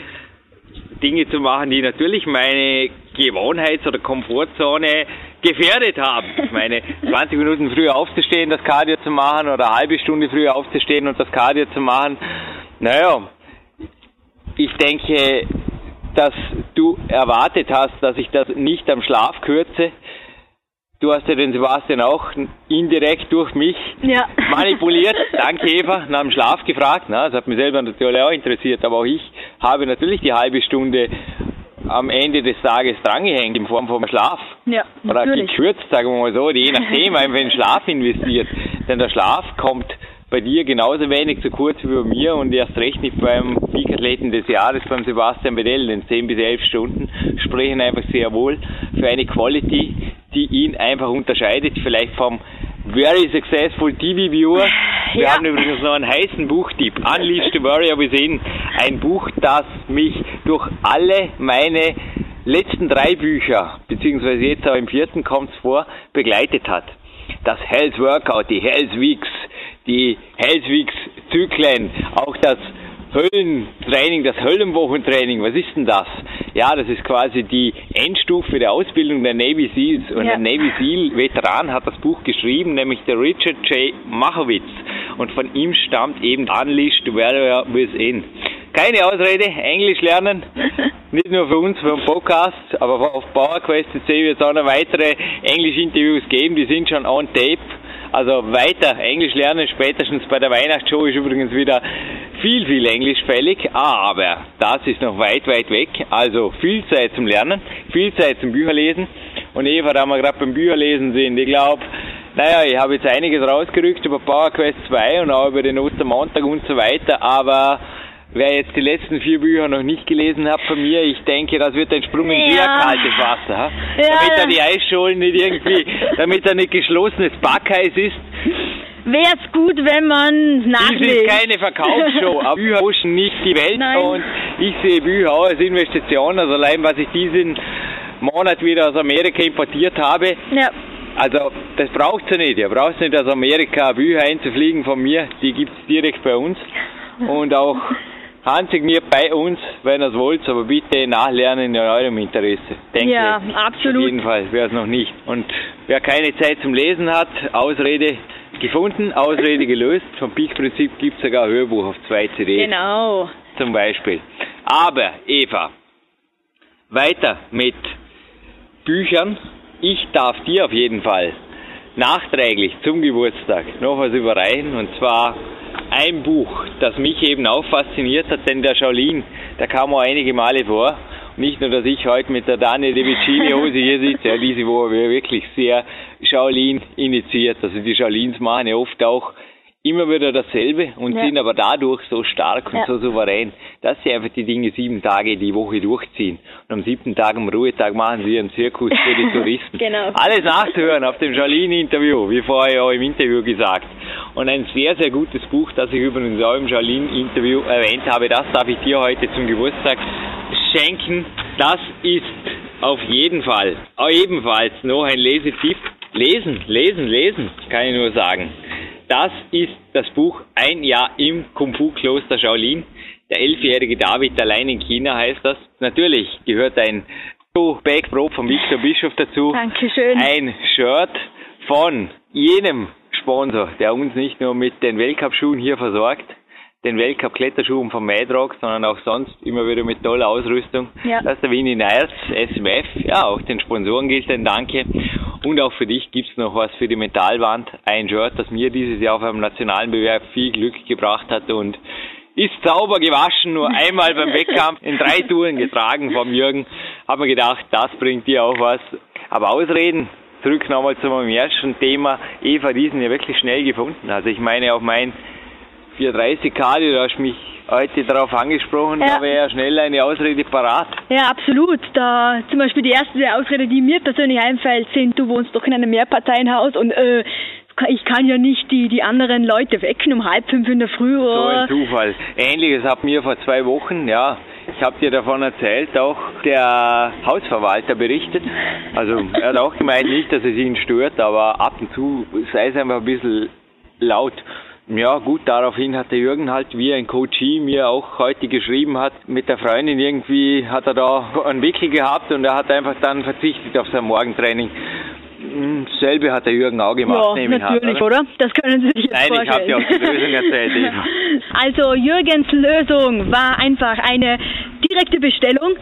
Dinge zu machen, die natürlich meine Gewohnheits- oder Komfortzone gefährdet haben. Ich meine, 20 Minuten früher aufzustehen, das Cardio zu machen oder eine halbe Stunde früher aufzustehen und das Cardio zu machen. Naja, ich denke, dass du erwartet hast, dass ich das nicht am Schlaf kürze. Du hast ja den Sebastian auch indirekt durch mich Ja. manipuliert. Danke Eva, nach dem Schlaf gefragt. Na, das hat mich selber natürlich auch interessiert, aber auch ich habe natürlich die halbe Stunde am Ende des Tages drangehängt in Form vom Schlaf. Ja, Oder natürlich. gekürzt, sagen wir mal so, je nachdem den Schlaf investiert. Denn der Schlaf kommt bei dir genauso wenig zu kurz wie bei mir und erst recht nicht beim Peak-Athleten des Jahres, beim Sebastian Bedell, denn 10 bis 11 Stunden sprechen einfach sehr wohl für eine Quality, die ihn einfach unterscheidet, vielleicht vom Very Successful TV Viewer. Wir Ja. haben übrigens noch einen heißen Buchtipp, Unleash the Warrior Within, ein Buch, das mich durch alle meine letzten drei Bücher, beziehungsweise jetzt auch im vierten kommt es vor, begleitet hat. Das Health Workout, die Health Weeks, die Health Weeks Zyklen, auch das Höllentraining, das Höllenwochentraining, was ist denn das? Ja, das ist quasi die Endstufe der Ausbildung der Navy Seals. Und Ja. ein Navy Seal Veteran hat das Buch geschrieben, nämlich der Richard J. Machowitz. Und von ihm stammt eben Unleashed the Warrior Within. Keine Ausrede, Englisch lernen. Nicht nur für uns, für den Podcast, aber auf PowerQuest wird es auch noch weitere Englisch-Interviews geben, die sind schon on tape. Also weiter Englisch lernen, spätestens bei der Weihnachtsshow ist übrigens wieder viel, viel Englisch fällig, aber das ist noch weit, weit weg. Also viel Zeit zum Lernen, viel Zeit zum Bücherlesen. Und Eva, da wir gerade beim Bücherlesen sind, ich glaube, naja, ich habe jetzt einiges rausgerückt über PowerQuest 2 und auch über den Ostermontag und so weiter, aber wer jetzt die letzten vier Bücher noch nicht gelesen hat von mir, ich denke, das wird ein Sprung in Ja. sehr kaltes Wasser. ha? Ja, damit ja. er die Eisscholen nicht irgendwie, damit er nicht geschlossenes Backeis ist. Wäre es gut, wenn man Dies nachliest. ist keine Verkaufsshow, aber Bücher pushen nicht die Welt Nein. und ich sehe Bücher auch als Investition, also allein was ich diesen Monat wieder aus Amerika importiert habe, Ja, also das braucht ihr nicht. Ihr braucht nicht aus Amerika Bücher einzufliegen von mir, die gibt's direkt bei uns und auch handsigniert bei uns, wenn ihr es wollt, aber bitte nachlernen in eurem Interesse. Denke Ja, ich. absolut. Auf jeden Fall, wer es noch nicht. Und wer keine Zeit zum Lesen hat, Ausrede gefunden, Ausrede gelöst. Vom Peak-Prinzip gibt es sogar ein Hörbuch auf zwei CDs genau. zum Beispiel. Aber, Eva, weiter mit Büchern. Ich darf dir auf jeden Fall nachträglich zum Geburtstag noch was überreichen und zwar ein Buch, das mich eben auch fasziniert hat, denn der Shaolin, der kam auch einige Male vor. Nicht nur, dass ich heute mit der Dani De Vicini Hose hier sitze, ja, diese Woche wirklich sehr Shaolin initiiert. Also die Shaolins machen ja oft auch immer wieder dasselbe und Ja. sind aber dadurch so stark und Ja. so souverän, dass sie einfach die Dinge sieben Tage die Woche durchziehen. Und am siebten Tag, am Ruhetag, machen sie einen Zirkus für die Touristen. Genau. Alles nachzuhören auf dem Shaolin-Interview, wie vorher auch im Interview gesagt. Und ein sehr, sehr gutes Buch, das ich übrigens auch im Shaolin-Interview erwähnt habe, das darf ich dir heute zum Geburtstag schenken. Das ist auf jeden Fall, auch ebenfalls noch ein Lesetipp. Lesen, lesen, lesen, kann ich nur sagen. Das ist das Buch Ein Jahr im Kung-Fu-Kloster Shaolin. Der elfjährige David allein in China heißt das. Natürlich gehört ein Backprobe von Victor Bischof dazu. Dankeschön. Ein Shirt von jenem Sponsor, der uns nicht nur mit den Weltcup-Schuhen hier versorgt, den Weltcup-Kletterschuhen von Madrock, sondern auch sonst immer wieder mit toller Ausrüstung. Ja. Das ist der Winnie Neyers, SMF. Ja, auch den Sponsoren gilt ein Danke. Und auch für dich gibt's noch was für die Metallwand. Ein Shirt, das mir dieses Jahr auf einem nationalen Bewerb viel Glück gebracht hat und ist sauber gewaschen, nur einmal beim Wettkampf in drei Touren getragen vom Jürgen. Hab mir gedacht, das bringt dir auch was. Aber Ausreden, zurück nochmal zu meinem ersten Thema. Eva Riesen ja wirklich schnell gefunden. Also ich meine auf mein 430 Kali, du hast mich heute darauf angesprochen, Ja. da wäre ja schnell eine Ausrede parat. Ja, absolut. Da zum Beispiel die erste Ausrede, die mir persönlich einfällt, sind, du wohnst doch in einem Mehrparteienhaus und äh, ich kann ja nicht die, die anderen Leute wecken um halb fünf in der Früh. So Oder? ein Zufall. Ähnliches hat mir vor zwei Wochen, ja, ich habe dir davon erzählt, auch der Hausverwalter berichtet. Also er hat auch gemeint, nicht, dass es ihn stört, aber ab und zu sei es einfach ein bisschen laut. Ja gut, daraufhin hat der Jürgen halt, wie ein Coachie mir auch heute geschrieben hat, mit der Freundin irgendwie hat er da einen Wickel gehabt und er hat einfach dann verzichtet auf sein Morgentraining. Hm, Dasselbe hat der Jürgen auch gemacht, Ja, nehme ich an, natürlich, oder? oder? Das können Sie sich jetzt Nein, ich habe vorstellen. dir auch die Lösung erzählt, Eva. Also Jürgens Lösung war einfach eine direkte Bestellung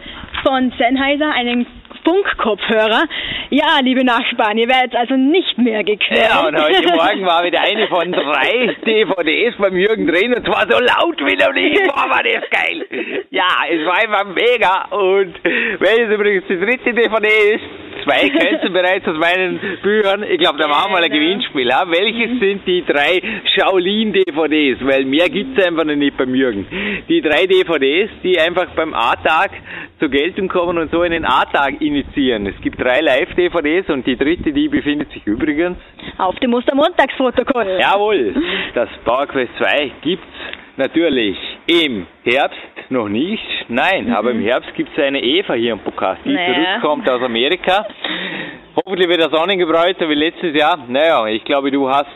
von Sennheiser, einem Funkkopfhörer. Ja, liebe Nachbarn, ihr werdet also nicht mehr gequält. Ja, und heute Morgen war wieder eine von drei DVDs beim Jürgen drin und zwar so laut wie noch nie. Boah, war das geil. Ja, es war einfach mega. Und welches übrigens die dritte DVD ist, zwei kennst du bereits aus meinen Büchern. Ich glaube, da machen wir ein Gewinnspiel. Ja? Welches sind die drei Shaolin-DVDs? Weil mehr gibt's einfach noch nicht beim Jürgen. Die drei DVDs, die einfach beim A-Tag zur Geltung kommen und so einen A-Tag initiieren. Es gibt drei Live-DVDs und die dritte, die befindet sich übrigens auf dem Ostermontagsprotokoll. Jawohl, das PowerQuest 2 gibt's natürlich im Herbst noch nicht. Nein, mhm. aber im Herbst gibt's eine Eva hier im Podcast, die naja. zurückkommt aus Amerika. Hoffentlich wird das Sonnengebräuter wie letztes Jahr. Naja, ich glaube, du hast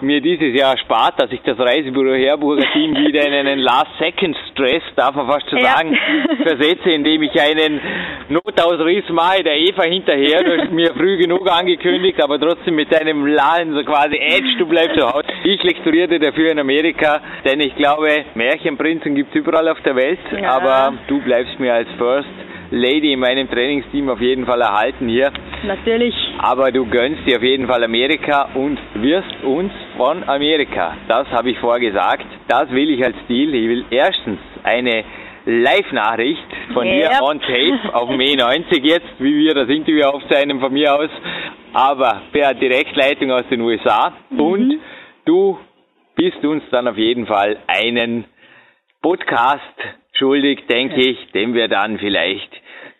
mir dieses Jahr erspart, dass ich das Reisebüro Herburger Team wieder in einen Last-Second-Stress, darf man fast schon sagen, ja. versetze, indem ich einen Notausriss mache, der Eva hinterher, du hast mir früh genug angekündigt, aber trotzdem mit einem Laden so quasi, Edge, du bleibst zu Hause. Ich lektorierte dafür in Amerika, denn ich glaube, Märchenprinzen gibt's überall auf der Welt, ja. aber du bleibst mir als First Lady in meinem Trainingsteam auf jeden Fall erhalten hier. Natürlich. Aber du gönnst dir auf jeden Fall Amerika und wirst uns von Amerika, das habe ich vorher gesagt, das will ich als Ziel. Ich will erstens eine Live-Nachricht von yep. dir on tape auf dem E90 jetzt, wie wir das Interview aufzeichnen von mir aus, aber per Direktleitung aus den USA. Mhm. Und du bist uns dann auf jeden Fall einen Podcast schuldig, denke ich, den wir dann vielleicht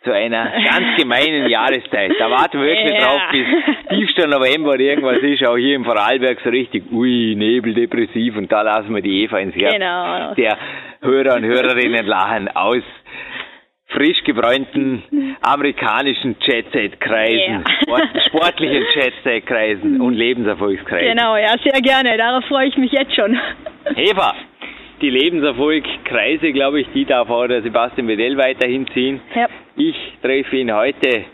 zu einer ganz gemeinen Jahreszeit. Da warten wir wirklich ja. drauf, bis tiefster November irgendwas ist, auch hier im Vorarlberg so richtig, ui, Nebel, depressiv und da lassen wir die Eva ins Herz genau. der Hörer und Hörerinnen lachen aus frisch gebräunten amerikanischen Jet-Set-Kreisen, yeah. sportlichen Jet-Set-Kreisen und Lebenserfolgskreisen. Genau, ja, sehr gerne. Darauf freue ich mich jetzt schon. Eva, die Lebenserfolgkreise, glaube ich, die darf auch der Sebastian Wedell weiterhin ziehen. Ja. Ich treffe ihn heute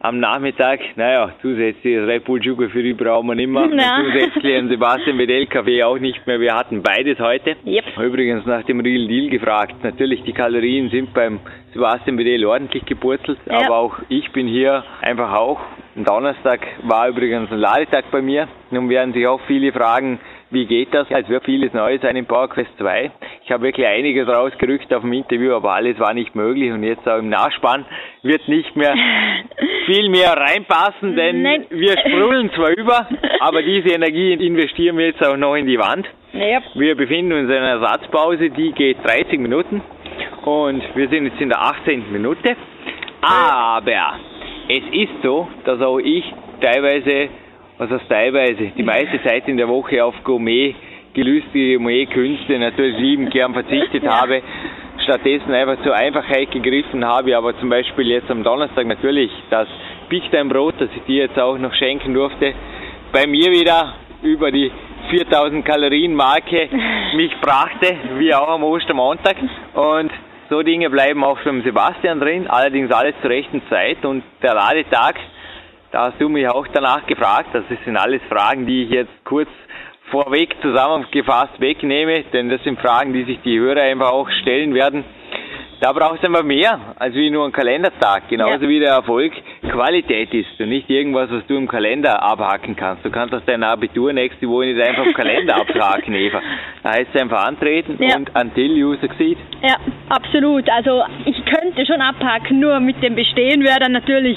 am Nachmittag, naja, zusätzlich Red Bull Sugar für die brauchen wir nicht mehr. Zusätzlich ein Sebastian Wedell Kaffee auch nicht mehr. Wir hatten beides heute. Yep. Übrigens nach dem Real Deal gefragt. Natürlich, die Kalorien sind beim Sebastian Wedell ordentlich gepurzelt, ja. aber auch ich bin hier einfach auch. Am Donnerstag war übrigens ein Ladetag bei mir. Nun werden sich auch viele fragen, wie geht das? Es wird vieles Neues sein im PowerQuest 2. Ich habe wirklich einiges rausgerückt auf dem Interview, aber alles war nicht möglich und jetzt auch im Nachspann wird nicht mehr viel mehr reinpassen, denn Nein. wir sprudeln zwar über, aber diese Energie investieren wir jetzt auch noch in die Wand. Yep. Wir befinden uns in einer Ersatzpause, die geht 30 Minuten und wir sind jetzt in der 18. Minute. Aber es ist so, dass auch ich teilweise was heißt teilweise, die meiste Zeit in der Woche auf Gourmet, gelüstige Gourmet-Künste natürlich lieben gern verzichtet habe, stattdessen einfach zur Einfachheit gegriffen habe, aber zum Beispiel jetzt am Donnerstag natürlich das Big Time Brot, das ich dir jetzt auch noch schenken durfte, bei mir wieder über die 4000 Kalorien Marke mich brachte, wie auch am Ostermontag. Und so Dinge bleiben auch beim Sebastian drin, allerdings alles zur rechten Zeit. Und der Ladetag da hast du mich auch danach gefragt. Das sind alles Fragen, die ich jetzt kurz vorweg zusammengefasst wegnehme, denn das sind Fragen, die sich die Hörer einfach auch stellen werden. Da brauchst du einfach mehr als wie nur ein Kalendertag. Genauso ja. wie der Erfolg Qualität ist und nicht irgendwas, was du im Kalender abhaken kannst. Du kannst aus deiner Abitur nächste Woche nicht einfach im Kalender abhaken, Eva. Da heißt es einfach antreten ja. und until you succeed. Ja, absolut. Also ich könnte schon abhaken, nur mit dem Bestehen wäre dann natürlich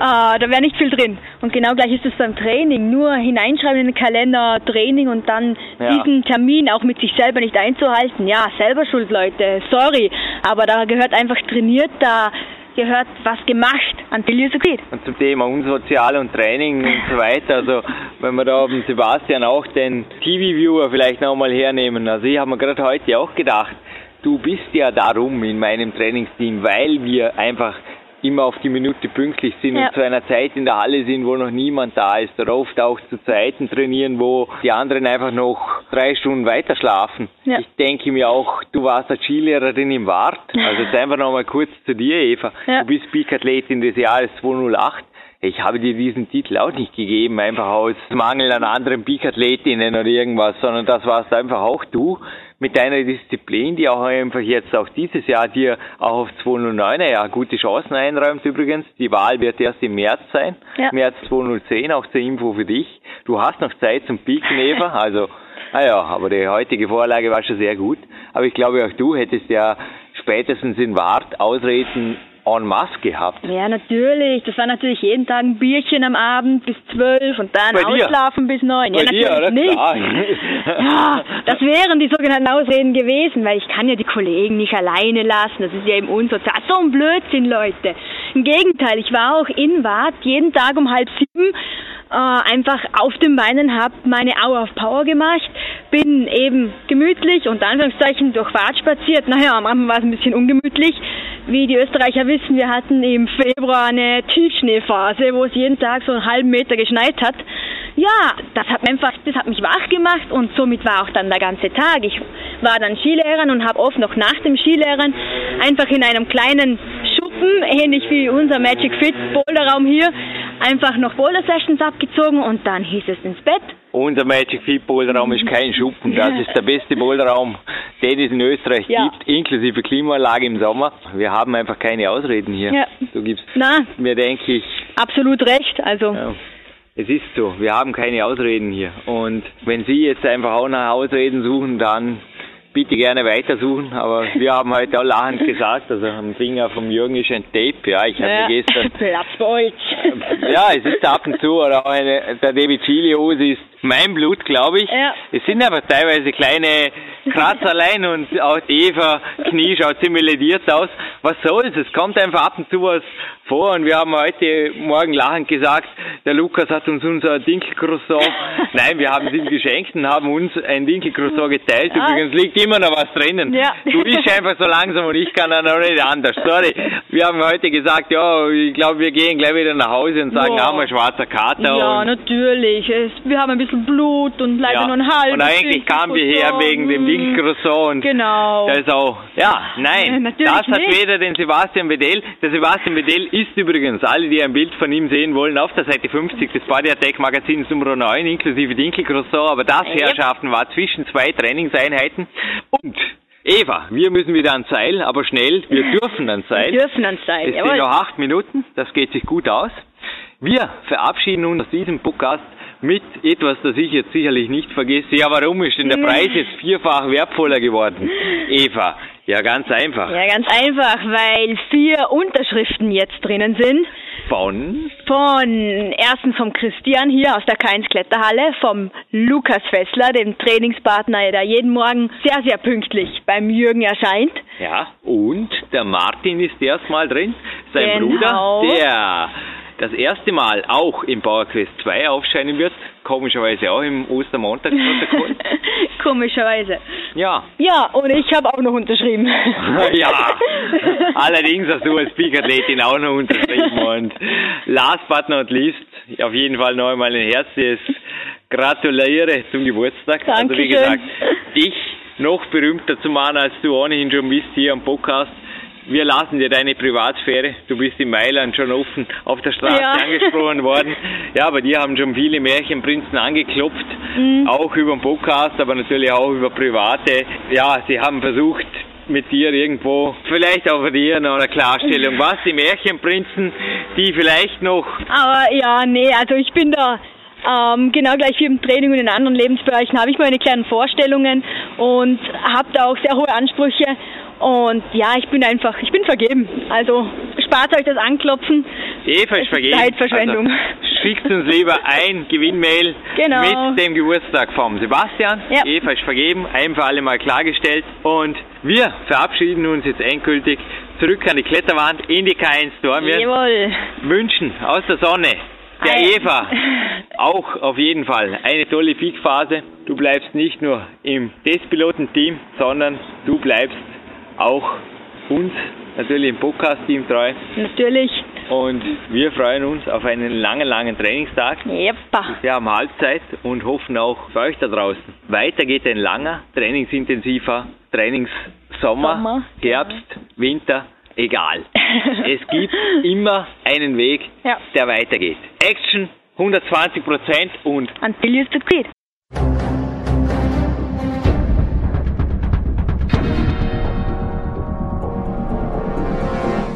da wäre nicht viel drin. Und genau gleich ist es beim Training. Nur hineinschreiben in den Kalender, Training und dann ja. diesen Termin auch mit sich selber nicht einzuhalten. Ja, selber schuld, Leute. Sorry. Aber da gehört einfach trainiert, da gehört was gemacht until you succeed. Und zum Thema Unsozial und Training und so weiter, also wenn wir da oben Sebastian auch den TV-Viewer vielleicht nochmal hernehmen, also ich habe mir gerade heute auch gedacht, du bist ja darum in meinem Trainingsteam, weil wir einfach immer auf die Minute pünktlich sind ja. und zu einer Zeit in der Halle sind, wo noch niemand da ist oder oft auch zu Zeiten trainieren, wo die anderen einfach noch drei Stunden weiter schlafen. Ja. Ich denke mir auch, du warst als Skilehrerin im Wart. Also jetzt einfach nochmal kurz zu dir, Eva. Ja. Du bist Peak-Athletin des Jahres 208. Ich habe dir diesen Titel auch nicht gegeben, einfach aus Mangel an anderen Peak-Athletinnen oder irgendwas, sondern das warst einfach auch du mit deiner Disziplin, die auch einfach jetzt auch dieses Jahr dir auch auf 209er ja gute Chancen einräumt übrigens. Die Wahl wird erst im März sein, ja. März 2010, auch zur Info für dich. Du hast noch Zeit zum Piken, Eva, also naja, aber die heutige Vorlage war schon sehr gut. Aber ich glaube auch du hättest ja spätestens in Wart Ausreden en masse gehabt. Ja, natürlich. Das war natürlich jeden Tag ein Bierchen am Abend bis zwölf und dann Bei ausschlafen dir? bis neun. Bei ja, natürlich dir, nicht. ja, das wären die sogenannten Ausreden gewesen, weil ich kann ja die Kollegen nicht alleine lassen. Das ist ja eben unsozial. So ein Blödsinn, Leute. Im Gegenteil, ich war auch in Wart jeden Tag um halb sieben äh, einfach auf den Beinen, habe meine Hour of Power gemacht, bin eben gemütlich und Anführungszeichen durch Wart spaziert. Naja, am Anfang war es ein bisschen ungemütlich. Wie die Österreicher wissen, wir hatten im Februar eine Tiefschneephase, wo es jeden Tag so einen halben Meter geschneit hat. Ja, das hat einfach, das hat mich wach gemacht und somit war auch dann der ganze Tag. Ich war dann Skilehrerin und habe oft noch nach dem Skilehren einfach in einem kleinen Schuppen, ähnlich wie unser Magic Fit Boulderraum hier, einfach noch Boulder Sessions abgezogen und dann hieß es ins Bett. Unser Magic Fit Boulderraum ist kein Schuppen, das ist der beste Boulderraum, den es in Österreich ja. gibt, inklusive Klimaanlage im Sommer. Wir haben einfach keine Ausreden hier. Ja. Du gibst Na, mir, denke ich, absolut recht. Also. Ja. Es ist so, wir haben keine Ausreden hier. Und wenn Sie jetzt einfach auch nach Ausreden suchen, dann bitte gerne weitersuchen, aber wir haben heute auch lachend gesagt, also am Finger vom Jürgen ist ein Tape, ja, ich habe ja, mir gestern... Platzbolz. Ja, es ist ab und zu, oder auch eine, der David Chilihose ist mein Blut, glaube ich. Ja. Es sind aber teilweise kleine Kratzerlein und auch Eva Knie schaut ziemlich lediert aus. Was soll's? Es kommt einfach ab und zu was vor und wir haben heute Morgen lachend gesagt, der Lukas hat uns unser Dinkelcroissant, nein, wir haben es ihm geschenkt und haben uns ein Dinkelcroissant geteilt. Ja. Übrigens liegt immer noch was drinnen. Ja. Du bist einfach so langsam und ich kann dann auch nicht anders. Sorry. Wir haben heute gesagt, ja, ich glaube, wir gehen gleich wieder nach Hause und sagen, ja. haben wir schwarzer Kater. Ja, natürlich. Es, wir haben ein bisschen Blut und leider ja. nur ein halbes. Und eigentlich kamen wir her wegen dem Wildcroissant. Und genau. Da ist auch, ja, nein, ja, das hat nicht. weder den Sebastian Bedell. Der Sebastian Bedell ist übrigens, alle, die ein Bild von ihm sehen wollen, auf der Seite 50 des Body Attack Magazins Nummer 9, inklusive Dinkelcroissant, aber das, Herrschaften, war zwischen zwei Trainingseinheiten und Eva, wir müssen wieder ans Seil, aber schnell, wir dürfen ans Seil. Wir dürfen ans Seil, Es sind noch acht Minuten, das geht sich gut aus. Wir verabschieden uns aus diesem Podcast mit etwas, das ich jetzt sicherlich nicht vergesse. Ja, warum ist denn der Preis jetzt vierfach wertvoller geworden? Eva, ja, ganz einfach. Ja, ganz einfach, weil vier Unterschriften jetzt drinnen sind. Von? Von erstens vom Christian hier aus der Keins Kletterhalle, vom Lukas Fessler, dem Trainingspartner, der jeden Morgen sehr, sehr pünktlich beim Jürgen erscheint. Ja, und der Martin ist erstmal drin, sein genau. Bruder, der das erste Mal auch im PowerQuest 2 aufscheinen wird. Komischerweise auch im Ostermontagsprotokoll. Komischerweise. Ja. Ja, und ich habe auch noch unterschrieben. ja. Allerdings hast du als Peak-Athletin auch noch unterschrieben. Und last but not least, auf jeden Fall noch einmal ein herzliches Gratuliere zum Geburtstag. Dankeschön. Also wie gesagt, dich noch berühmter zu machen, als du ohnehin schon bist hier am Podcast wir lassen dir deine Privatsphäre. Du bist in Mailand schon offen auf der Straße ja. angesprochen worden. Ja, bei dir haben schon viele Märchenprinzen angeklopft, mhm. auch über den Podcast, aber natürlich auch über private. Ja, sie haben versucht, mit dir irgendwo, vielleicht auch von dir noch eine Klarstellung. Was, die Märchenprinzen, die vielleicht noch... Aber ja, nee, also ich bin da ähm, genau gleich wie im Training und in anderen Lebensbereichen habe ich meine kleinen Vorstellungen und habe da auch sehr hohe Ansprüche und ja, ich bin einfach, ich bin vergeben. Also spart euch das Anklopfen. Eva ist vergeben. Zeitverschwendung. Also, schickt uns lieber ein Gewinnmail genau. mit dem Geburtstag vom Sebastian. Ja. Eva ist vergeben, ein für alle Mal klargestellt. Und wir verabschieden uns jetzt endgültig zurück an die Kletterwand in die K1 Dormien. Jawohl. Wünschen aus der Sonne der Eva auch auf jeden Fall eine tolle Peak-Phase. Du bleibst nicht nur im Testpiloten-Team, sondern du bleibst auch uns natürlich im Podcast-Team treu. Natürlich. Und wir freuen uns auf einen langen, langen Trainingstag. Jeppa. Wir haben Halbzeit und hoffen auch für euch da draußen. Weiter geht ein langer, trainingsintensiver Trainingssommer, Sommer, Herbst, ja. Winter, egal. es gibt immer einen Weg, ja. der weitergeht. Action 120 Prozent und until you succeed.